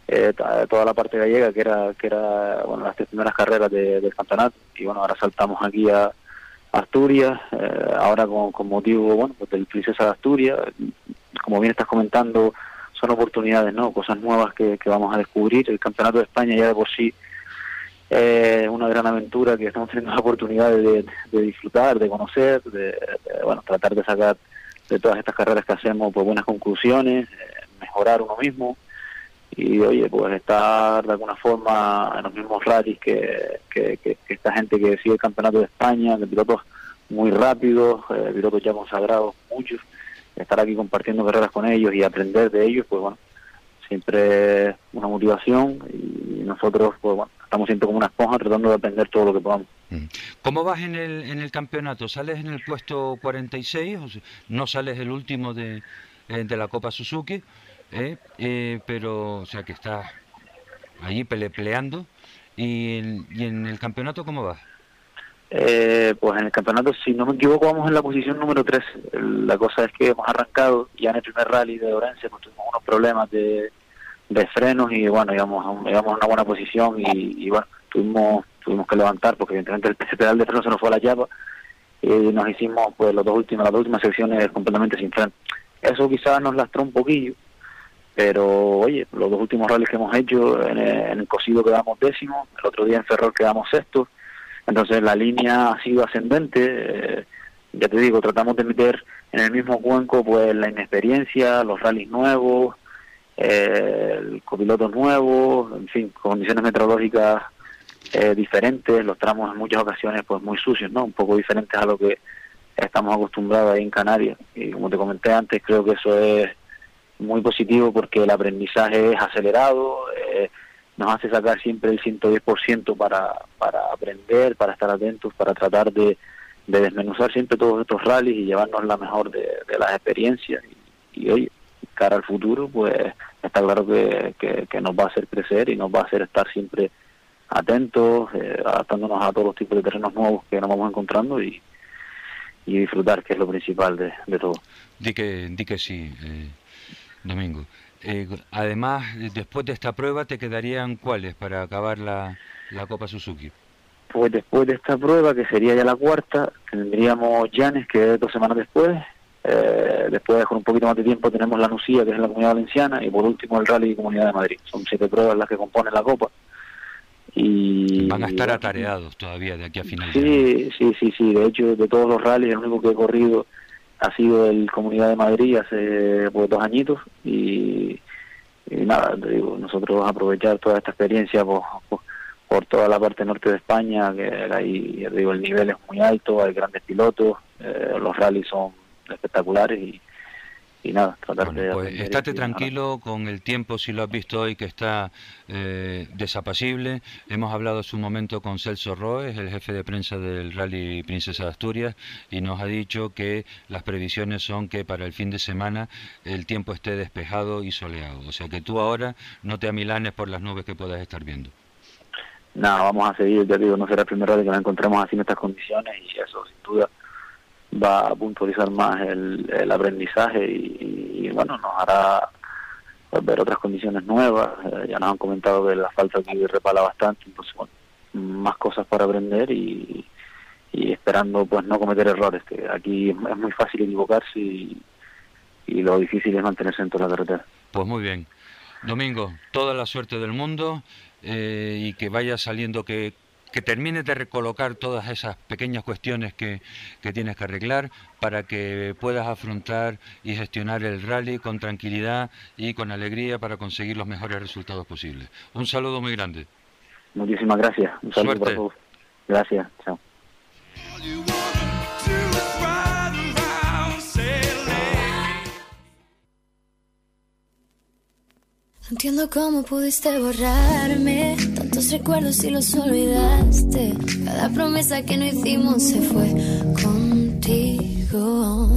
eh, toda la parte gallega, que era que era bueno las tres primeras carreras de, del campeonato, y bueno, ahora saltamos aquí a Asturias, eh, ahora con, con, motivo bueno pues del Princesa de Asturias, como bien estás comentando, son oportunidades, ¿no? Cosas nuevas que, vamos a descubrir. El Campeonato de España ya de por sí es una gran aventura que estamos teniendo la oportunidad de, disfrutar, de conocer, de, de, bueno, tratar de sacar de todas estas carreras que hacemos pues buenas conclusiones, eh, mejorar uno mismo y oye, pues estar de alguna forma en los mismos rallies que, que, que, que esta gente que sigue el Campeonato de España, de pilotos muy rápidos, eh, pilotos ya consagrados, muchos, estar aquí compartiendo carreras con ellos y aprender de ellos, pues bueno, siempre una motivación y nosotros, pues bueno, estamos siempre como una esponja tratando de aprender todo lo que podamos. ¿Cómo vas en el, en el campeonato? ¿Sales en el puesto 46? O sea, ¿No sales el último de, eh, de la Copa Suzuki? ¿eh? Eh, pero, o sea, que estás allí pele, peleando. ¿Y ¿Y en el campeonato cómo vas? Eh, pues en el campeonato, si no me equivoco, vamos en la posición número 3. La cosa es que hemos arrancado ya en el primer rally de Orense, pues tuvimos unos problemas de, de frenos y bueno, íbamos, íbamos en una buena posición y, bueno, tuvimos tuvimos que levantar porque evidentemente el pedal de freno se nos fue a la llave y nos hicimos pues los dos últimos, las dos últimas secciones completamente sin freno. Eso quizás nos lastró un poquillo, pero oye, los dos últimos rallies que hemos hecho, en el, en el cosido quedamos décimo, el otro día en Ferrol quedamos sexto, entonces la línea ha sido ascendente, eh, ya te digo, tratamos de meter en el mismo cuenco pues la inexperiencia, los rallies nuevos, eh, el copiloto nuevo, en fin, condiciones meteorológicas eh, diferentes, los tramos en muchas ocasiones pues muy sucios, ¿no? Un poco diferentes a lo que estamos acostumbrados ahí en Canarias. Y como te comenté antes, creo que eso es muy positivo porque el aprendizaje es acelerado, eh, nos hace sacar siempre el 110% para, para aprender, para estar atentos, para tratar de, de desmenuzar siempre todos estos rallies y llevarnos la mejor de, las experiencias. Y, y oye, cara al futuro, pues está claro que, que, que, nos va a hacer crecer y nos va a hacer estar siempre atentos, eh, adaptándonos a todos los tipos de terrenos nuevos que nos vamos encontrando y, y disfrutar, que es lo principal de, de todo. Di que, di que sí, eh, Domingo. Eh, además, después de esta prueba, ¿te quedarían cuáles para acabar la, la Copa Suzuki? Pues después de esta prueba, que sería ya la cuarta, tendríamos Llanes, que es dos semanas después. Eh, después, con un poquito más de tiempo, tenemos la Nucía, que es la Comunidad Valenciana. Y por último, el Rally Comunidad de Madrid. Son siete pruebas las que componen la Copa. Y, Van a estar atareados todavía de aquí a final sí, de Sí, sí, sí. De hecho, de todos los rallies, el único que he corrido ha sido el Comunidad de Madrid hace pues, dos añitos y, y nada, te digo, nosotros aprovechar toda esta experiencia por, por, por, toda la parte norte de España, que ahí digo, el nivel es muy alto, hay grandes pilotos, eh, los rallies son espectaculares y, y nada, tratar de... Pues estate y- tranquilo con el tiempo, si lo has visto hoy, que está eh, desapacible. Hemos hablado hace un momento con Celso Roes, el jefe de prensa del Rally Princesa de Asturias, y nos ha dicho que las previsiones son que para el fin de semana el tiempo esté despejado y soleado. O sea que tú ahora no te amilanes por las nubes que puedas estar viendo. Nada, vamos a seguir, ya digo, no será el primer rally que nos encontremos así en estas condiciones y eso sin duda va a puntualizar más el, aprendizaje y, bueno, nos hará ver otras condiciones nuevas. Eh, ya nos han comentado que el asfalto aquí repala bastante, entonces bueno, más cosas para aprender y, y esperando pues no cometer errores, que aquí es, muy fácil equivocarse y, y lo difícil es mantenerse dentro de la carretera. Pues muy bien. Domingo, toda la suerte del mundo eh, y que vaya saliendo, que, que termines de recolocar todas esas pequeñas cuestiones que, que tienes que arreglar para que puedas afrontar y gestionar el rally con tranquilidad y con alegría para conseguir los mejores resultados posibles. Un saludo muy grande. Muchísimas gracias. Un saludo Suerte. para todos. Gracias. Chao. Entiendo cómo pudiste borrarme recuerdos y los olvidaste. Cada promesa que no hicimos se fue contigo.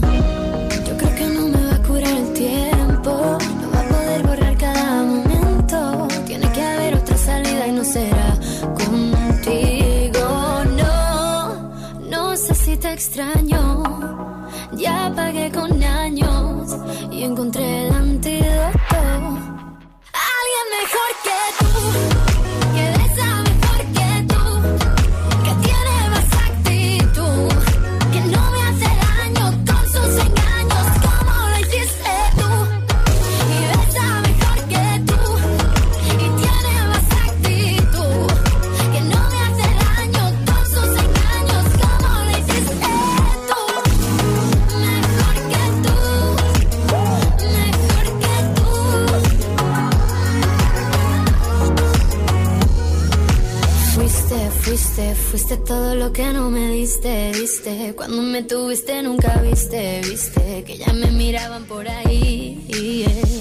Yo creo que no me va a curar el tiempo, no va a poder borrar cada momento. Tiene que haber otra salida y no será contigo. No, no sé si te extraño. Ya pagué con años y encontré el antídoto. Todo lo que no me diste, diste. Cuando me tuviste nunca viste, viste que ya me miraban por ahí. Fuiste,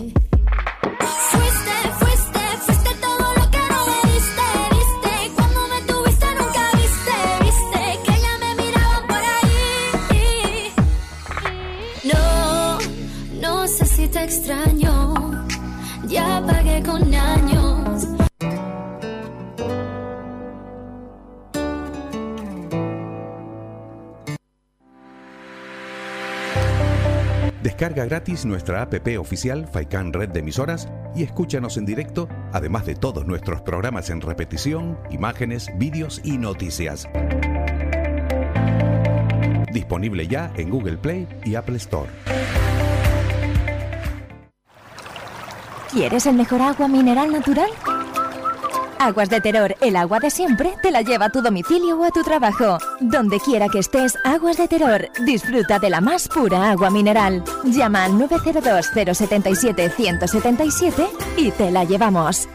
Descarga gratis nuestra app oficial Faikan Red de Emisoras y escúchanos en directo, además de todos nuestros programas en repetición, imágenes, vídeos y noticias. Disponible ya en Google Play y Apple Store. ¿Quieres el mejor agua mineral natural? Aguas de Terror, el agua de siempre, te la lleva a tu domicilio o a tu trabajo. Donde quiera que estés, Aguas de Terror, disfruta de la más pura agua mineral. Llama al 902-077-177 y te la llevamos.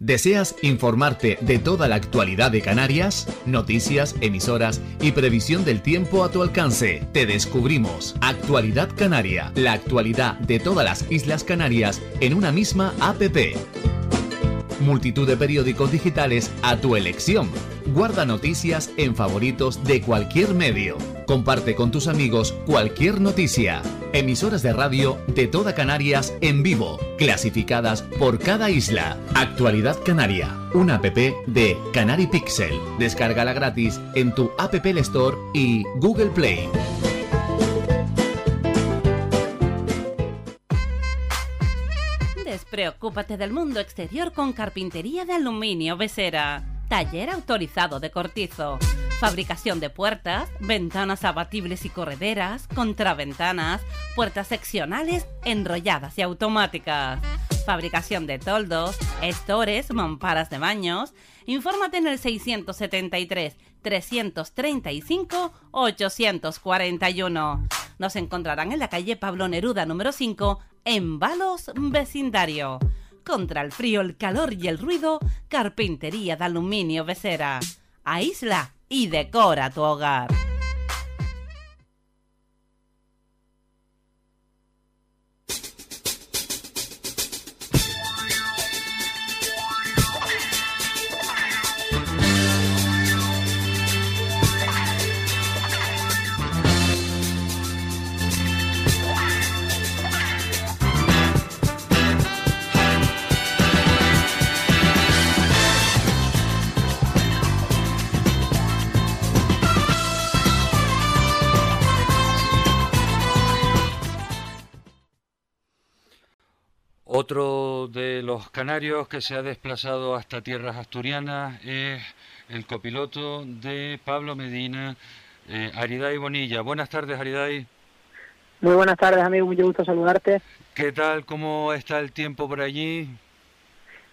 ¿Deseas informarte de toda la actualidad de Canarias? Noticias, emisoras y previsión del tiempo a tu alcance. Te descubrimos Actualidad Canaria, la actualidad de todas las Islas Canarias en una misma APP. Multitud de periódicos digitales a tu elección. Guarda noticias en favoritos de cualquier medio. Comparte con tus amigos cualquier noticia. Emisoras de radio de toda Canarias en vivo, clasificadas por cada isla. Actualidad Canaria, una app de Canary Pixel. Descárgala gratis en tu App Store y Google Play. Despreocúpate del mundo exterior con carpintería de aluminio Besera. Taller autorizado de cortizo. Fabricación de puertas, ventanas abatibles y correderas, contraventanas, puertas seccionales, enrolladas y automáticas. Fabricación de toldos, estores, mamparas de baños. Infórmate en el 673 335 841. Nos encontrarán en la calle Pablo Neruda número 5 en Balos Vecindario. Contra el frío, el calor y el ruido, carpintería de aluminio Besera. Aísla y decora tu hogar. Otro de los canarios que se ha desplazado hasta tierras asturianas es el copiloto de Pablo Medina, eh, Ariday Bonilla. Buenas tardes, Ariday. Muy buenas tardes, amigo. Mucho gusto saludarte. ¿Qué tal? ¿Cómo está el tiempo por allí?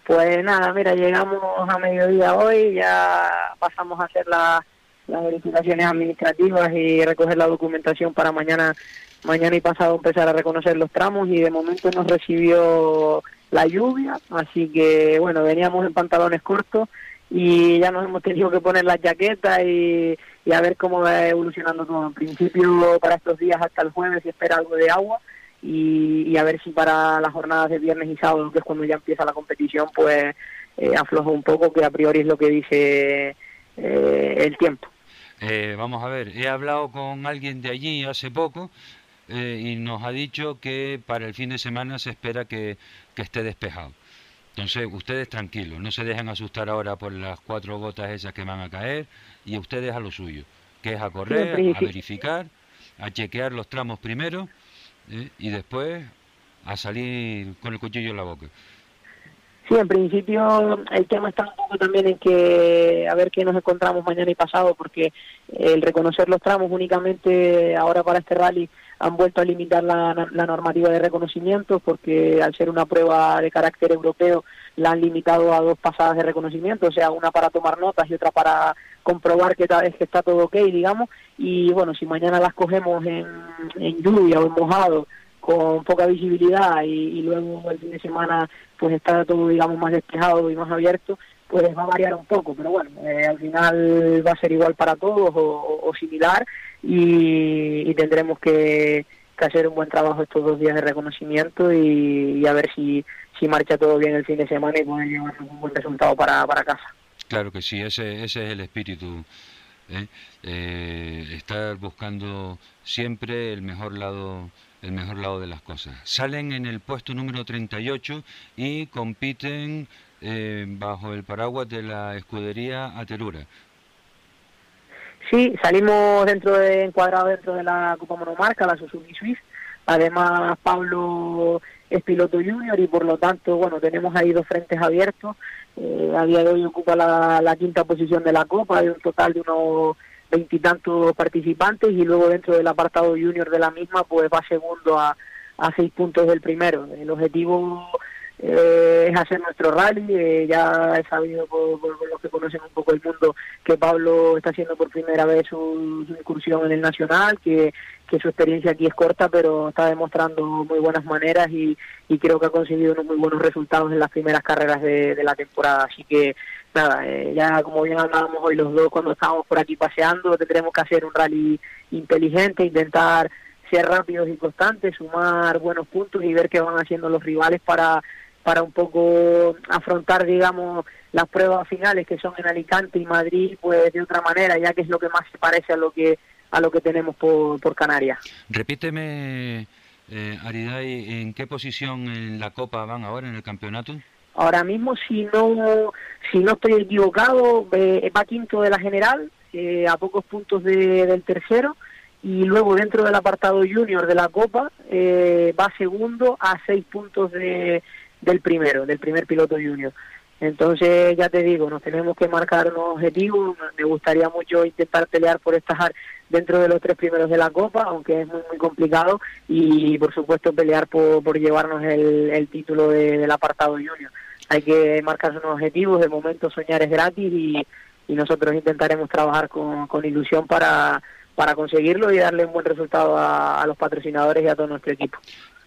Pues nada, mira, llegamos a mediodía hoy, ya pasamos a hacer la- las verificaciones administrativas y recoger la documentación para mañana mañana y pasado empezar a reconocer los tramos y de momento nos recibió la lluvia, así que bueno, veníamos en pantalones cortos y ya nos hemos tenido que poner las chaquetas y, a ver cómo va evolucionando todo. En principio para estos días hasta el jueves se espera algo de agua y, y a ver si para las jornadas de viernes y sábado, que es cuando ya empieza la competición, pues eh, afloja un poco, que a priori es lo que dice eh, el tiempo. Eh, vamos a ver, he hablado con alguien de allí hace poco eh, y nos ha dicho que para el fin de semana se espera que, que esté despejado. Entonces, ustedes tranquilos, no se dejen asustar ahora por las cuatro gotas esas que van a caer y ustedes a lo suyo, que es a correr, a verificar, a chequear los tramos primero eh, y después a salir con el cuchillo en la boca. Sí, en principio el tema está un poco también en que a ver qué nos encontramos mañana y pasado, porque el reconocer los tramos únicamente ahora para este rally han vuelto a limitar la, normativa de reconocimiento, porque al ser una prueba de carácter europeo la han limitado a dos pasadas de reconocimiento, o sea, una para tomar notas y otra para comprobar que, ta- que está todo ok, digamos, y bueno, si mañana las cogemos en, en lluvia o en mojado, con poca visibilidad y, y luego el fin de semana pues está todo digamos más despejado y más abierto pues va a variar un poco pero bueno eh, al final va a ser igual para todos o, similar y, tendremos que, hacer un buen trabajo estos dos días de reconocimiento y, a ver si, si marcha todo bien el fin de semana y poder llevarnos un buen resultado para, para casa Claro que sí, ese, ese es el espíritu. ¿eh? Eh, estar buscando siempre el mejor lado el mejor lado de las cosas. Salen en el puesto número 38 y compiten eh, bajo el paraguas de la escudería Aterura. Sí, salimos dentro de encuadrado dentro de la Copa Monomarca, la Suzuki Swift. Además, Pablo es piloto junior y por lo tanto, bueno, tenemos ahí dos frentes abiertos. Eh, a día de hoy ocupa la, la quinta posición de la Copa, de un total de unos veintitantos participantes y luego dentro del apartado junior de la misma, pues va segundo a, a seis puntos del primero. El objetivo eh, es hacer nuestro rally. eh, ya he sabido por, los que conocen un poco el mundo que Pablo está haciendo por primera vez su, su incursión en el Nacional, que, que su experiencia aquí es corta, pero está demostrando muy buenas maneras y, y creo que ha conseguido unos muy buenos resultados en las primeras carreras de, de la temporada. Así que nada, eh, ya como bien hablábamos hoy los dos cuando estábamos por aquí paseando, tendremos que hacer un rally inteligente, intentar ser rápidos y constantes, sumar buenos puntos y ver qué van haciendo los rivales para para un poco afrontar, digamos, las pruebas finales que son en Alicante y Madrid, pues de otra manera, ya que es lo que más se parece a lo que a lo que tenemos por, por Canarias. Repíteme, eh, Ariday, ¿en qué posición en la Copa van ahora en el campeonato? Ahora mismo, si no si no estoy equivocado, eh, va quinto de la general, eh, a pocos puntos de- del tercero, y luego dentro del apartado junior de la Copa eh, va segundo a seis puntos de, del primero, del primer piloto junior. Entonces, ya te digo, nos tenemos que marcar unos objetivos. Me gustaría mucho intentar pelear por estar dentro de los tres primeros de la Copa, aunque es muy, muy complicado, y por supuesto pelear por, por llevarnos el, el título de- del apartado junior. Hay que marcarse unos objetivos, de momento soñar es gratis y, nosotros intentaremos trabajar con, con ilusión para, para conseguirlo y darle un buen resultado a, a los patrocinadores y a todo nuestro equipo.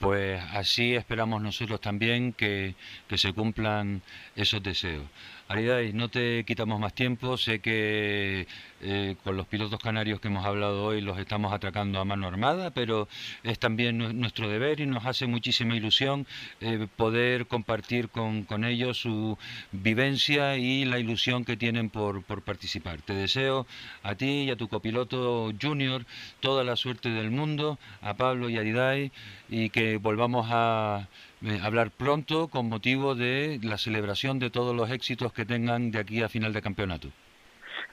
Pues así esperamos nosotros también que, que se cumplan esos deseos. Ariday, no te quitamos más tiempo, sé que eh, con los pilotos canarios que hemos hablado hoy los estamos atracando a mano armada, pero es también nu- nuestro deber y nos hace muchísima ilusión eh, poder compartir con, ellos su vivencia y la ilusión que tienen por, participar. Te deseo a ti y a tu copiloto junior toda la suerte del mundo, a Pablo y a Ariday, y que volvamos a eh, hablar pronto con motivo de la celebración de todos los éxitos que tengan de aquí a final de campeonato.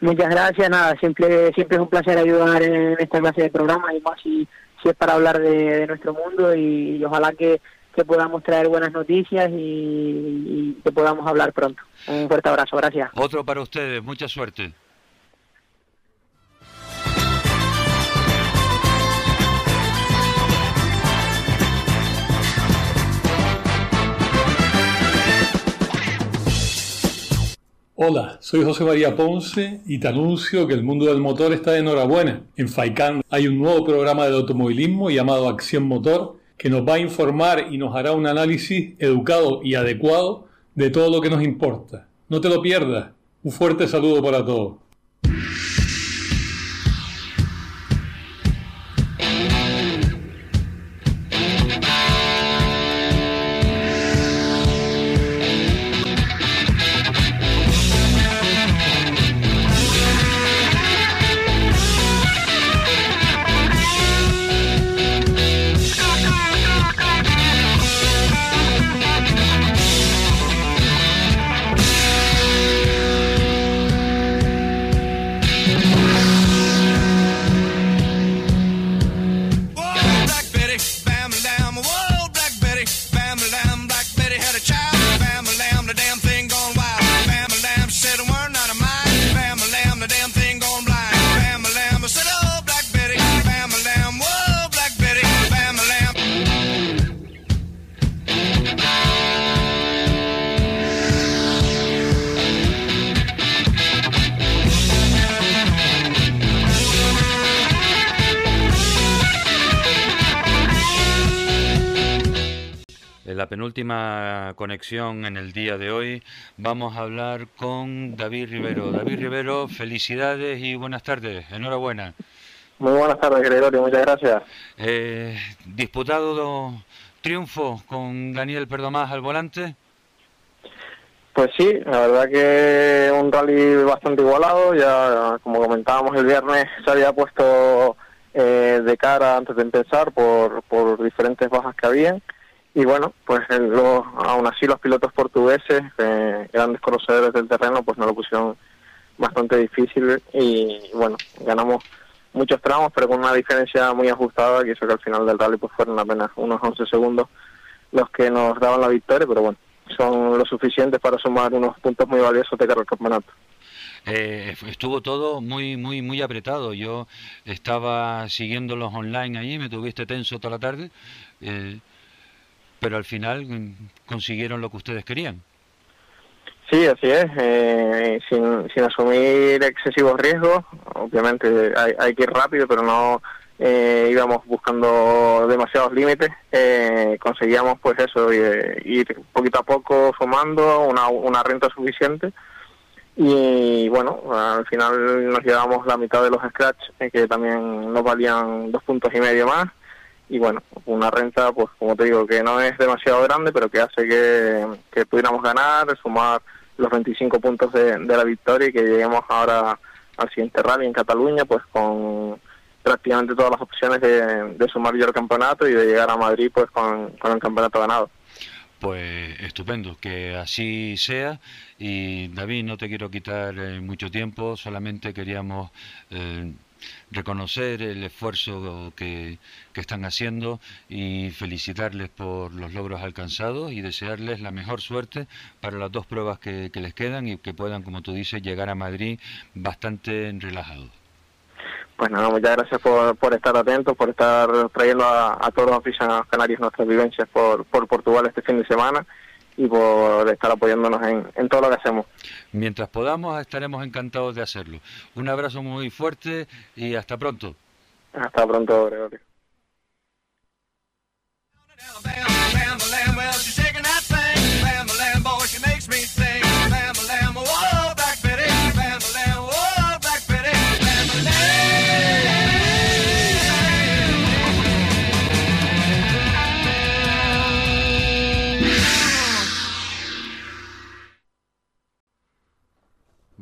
Muchas gracias, nada, siempre siempre es un placer ayudar en esta clase de programa y más si, si es para hablar de, de nuestro mundo y, y ojalá que, que podamos traer buenas noticias y, y que podamos hablar pronto. Un fuerte abrazo, gracias. Otro para ustedes, mucha suerte. Hola, soy José María Ponce y te anuncio que el mundo del motor está de enhorabuena. En FAICAN hay un nuevo programa de automovilismo llamado Acción Motor que nos va a informar y nos hará un análisis educado y adecuado de todo lo que nos importa. No te lo pierdas. Un fuerte saludo para todos. Conexión en el día de hoy vamos a hablar con David Rivero. David Rivero, felicidades y buenas tardes. Enhorabuena. Muy buenas tardes, Gregorio, muchas gracias. Eh, disputado do- triunfo con Daniel Perdomás al volante. Pues sí, la verdad que un rally bastante igualado, ya como comentábamos el viernes se había puesto eh, de cara antes de empezar por, por diferentes bajas que habían y bueno, pues los- aún así los pilotos portugueses, grandes conocedores del terreno, pues nos lo pusieron bastante difícil y bueno, ganamos muchos tramos pero con una diferencia muy ajustada que hizo que al final del rally pues fueron apenas unos 11 segundos los que nos daban la victoria, pero bueno, son lo suficientes para sumar unos puntos muy valiosos de cara al campeonato. Eh, estuvo todo muy, muy, muy apretado. Yo estaba siguiéndolos online allí, me tuviste tenso toda la tarde, eh, pero al final mm, consiguieron lo que ustedes querían. Sí, así es, eh, sin, sin asumir excesivos riesgos, obviamente hay, hay que ir rápido, pero no eh, íbamos buscando demasiados límites, eh, conseguíamos pues eso, eh, ir poquito a poco sumando una, una renta suficiente y bueno, al final nos llevamos la mitad de los scratch, eh, que también nos valían dos puntos y medio más y bueno, una renta, pues como te digo, que no es demasiado grande, pero que hace que, que pudiéramos ganar, sumar los 25 puntos de, de la victoria y que lleguemos ahora al siguiente rally en Cataluña, pues con prácticamente todas las opciones de, de sumar yo el campeonato y de llegar a Madrid pues con, con el campeonato ganado. Pues estupendo, que así sea. Y David, no te quiero quitar eh, mucho tiempo, solamente queríamos eh, reconocer el esfuerzo que, que están haciendo y felicitarles por los logros alcanzados y desearles la mejor suerte para las dos pruebas que, les quedan y que puedan, como tú dices, llegar a Madrid bastante relajados. Pues nada, muchas gracias por, por estar atentos, por estar trayendo a, a todos los aficionados canarios nuestras vivencias por, por Portugal este fin de semana y por estar apoyándonos en, en todo lo que hacemos. Mientras podamos, estaremos encantados de hacerlo. Un abrazo muy fuerte y hasta pronto. Hasta pronto, Gregorio.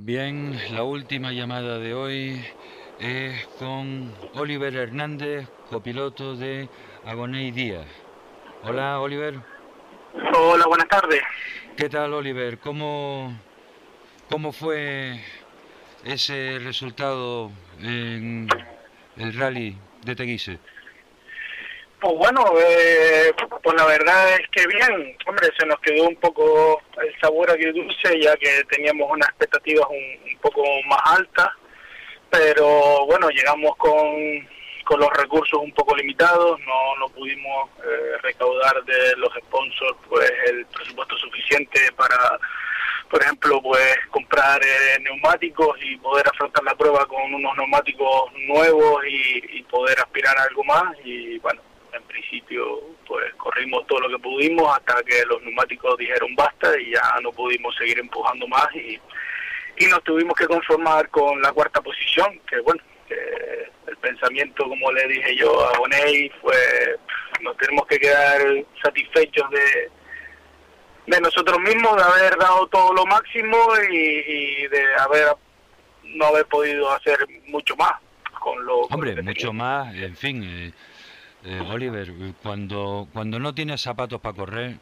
Bien, la última llamada de hoy es con Oliver Hernández, copiloto de Agoney Díaz. Hola, Oliver. Hola, buenas tardes. ¿Qué tal, Oliver? ¿Cómo, cómo fue ese resultado en el rally de Teguise? Pues bueno, eh, pues la verdad es que bien, hombre, se nos quedó un poco el sabor agridulce ya que teníamos unas expectativas un, un poco más altas, pero bueno, llegamos con, con los recursos un poco limitados, no, no pudimos eh, recaudar de los sponsors pues el presupuesto suficiente para, por ejemplo, pues comprar eh, neumáticos y poder afrontar la prueba con unos neumáticos nuevos y, y poder aspirar a algo más y bueno, en principio pues corrimos todo lo que pudimos hasta que los neumáticos dijeron basta y ya no pudimos seguir empujando más y, y nos tuvimos que conformar con la cuarta posición, que bueno, que el pensamiento como le dije yo a Boney fue nos tenemos que quedar satisfechos de de nosotros mismos, de haber dado todo lo máximo y, y de haber no haber podido hacer mucho más con lo con lo Hombre, mucho más, en fin, eh, eh, Oliver, cuando, cuando no tienes zapatos para correr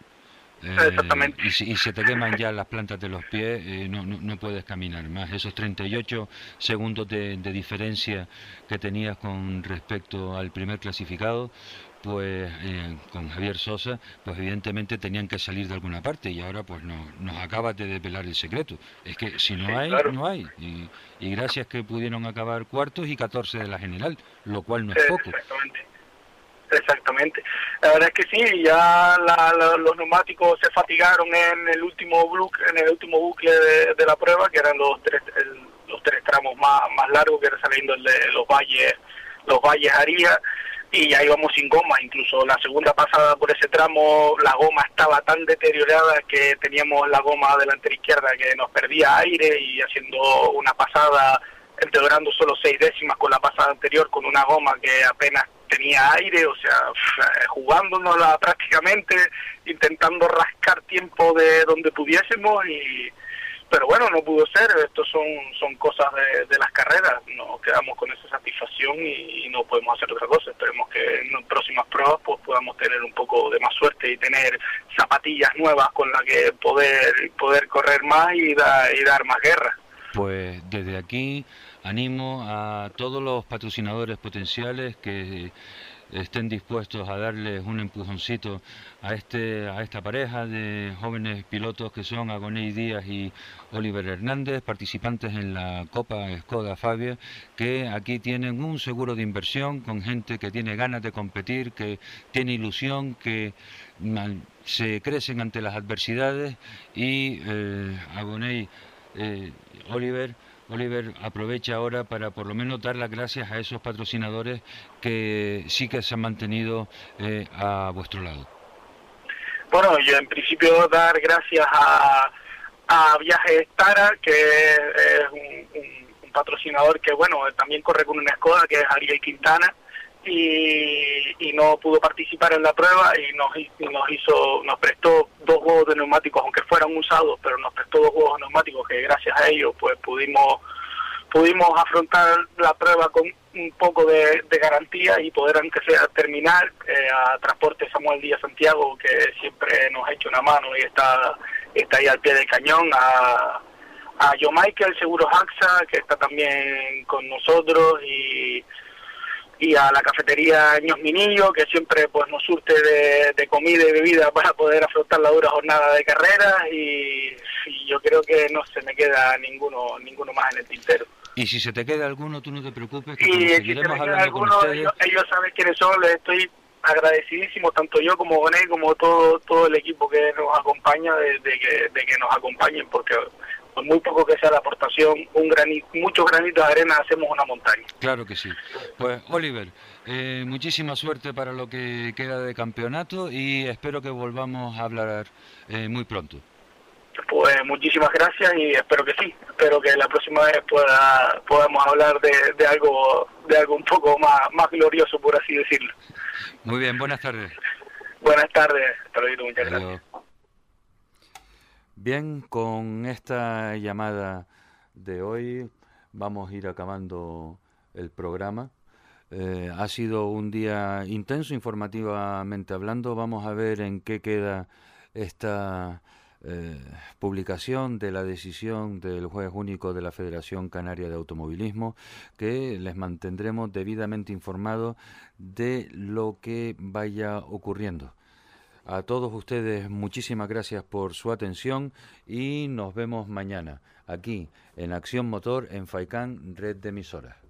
eh, y, se- y se te queman ya las plantas de los pies, eh, no, no, no puedes caminar más. Esos 38 segundos de, de diferencia que tenías con respecto al primer clasificado, pues eh, con Javier Sosa, pues evidentemente tenían que salir de alguna parte y ahora pues no, nos acabas de desvelar el secreto. Es que si no Sí, hay, claro. no hay. Y, y gracias que pudieron acabar cuartos y 14 de la general, lo cual no es Eh, poco. Exactamente. Exactamente. La verdad es que sí, ya la- la- los neumáticos se fatigaron en el último bucle, en el último bucle de, la prueba, que eran los tres el- los tres tramos más, más largos, que era saliendo el de los valles, los valles Aría, y ya íbamos sin goma. Incluso la segunda pasada por ese tramo, la goma estaba tan deteriorada que teníamos la goma delantera izquierda que nos perdía aire y haciendo una pasada empeorando solo seis décimas con la pasada anterior con una goma que apenas tenía aire, o sea, f- jugándonosla prácticamente, intentando rascar tiempo de donde pudiésemos y pero bueno, no pudo ser, estos son son cosas de, las carreras, nos quedamos con esa satisfacción y, no podemos hacer otra cosa, esperemos que en próximas pruebas pues podamos tener un poco de más suerte y tener zapatillas nuevas con las que poder poder correr más y, da- y dar más guerra. Pues desde aquí animo a todos los patrocinadores potenciales que estén dispuestos a darles un empujoncito a este a esta pareja de jóvenes pilotos que son Agoney Díaz y Oliver Hernández, participantes en la Copa Skoda Fabia, que aquí tienen un seguro de inversión con gente que tiene ganas de competir, que tiene ilusión, que se crecen ante las adversidades y eh, Agoney eh, Oliver, Oliver aprovecha ahora para por lo menos dar las gracias a esos patrocinadores que sí que se han mantenido eh, a vuestro lado. Bueno, yo en principio dar gracias a, a Viajes Tara, que es un, un- un patrocinador que, bueno, también corre con una Skoda, que es Ariel Quintana, y, y no pudo participar en la prueba y nos, y nos hizo, nos prestó dos juegos de neumáticos, aunque fueran usados, pero nos prestó dos juegos de neumáticos que gracias a ellos pues pudimos pudimos afrontar la prueba con un poco de, garantía y poder aunque sea terminar eh, a Transporte Samuel Díaz Santiago que siempre nos ha hecho una mano y está está ahí al pie del cañón a a Joe Michael Seguros AXA que está también con nosotros y y a la cafetería Ños Minillo, que siempre pues nos surte de, de comida y bebida para poder afrontar la dura jornada de carrera y, y yo creo que no se me queda ninguno ninguno más en el tintero. Y si se te queda alguno, tú no te preocupes, que Y si se me queda alguno, ellos, ellos saben quiénes son, les estoy agradecidísimo, tanto yo como Bonet, como todo todo el equipo que nos acompaña, de, de que, de que nos acompañen, porque por muy poco que sea la aportación, un granito, muchos granitos de arena hacemos una montaña. claro que sí. Pues Oliver, eh, muchísima suerte para lo que queda de campeonato y espero que volvamos a hablar eh, muy pronto. Pues muchísimas gracias y espero que sí. Espero que la próxima vez pueda podamos hablar de, de algo de algo un poco más más glorioso, por así decirlo. Muy bien, buenas tardes. Buenas tardes. Hasta luego, muchas gracias. Bien, con esta llamada de hoy vamos a ir acabando el programa. Eh, ha sido un día intenso informativamente hablando. Vamos a ver en qué queda esta eh, publicación de la decisión del juez único de la Federación Canaria de Automovilismo, que les mantendremos debidamente informados de lo que vaya ocurriendo. A todos ustedes muchísimas gracias por su atención y nos vemos mañana aquí en Acción Motor en Faicán Red de Emisoras.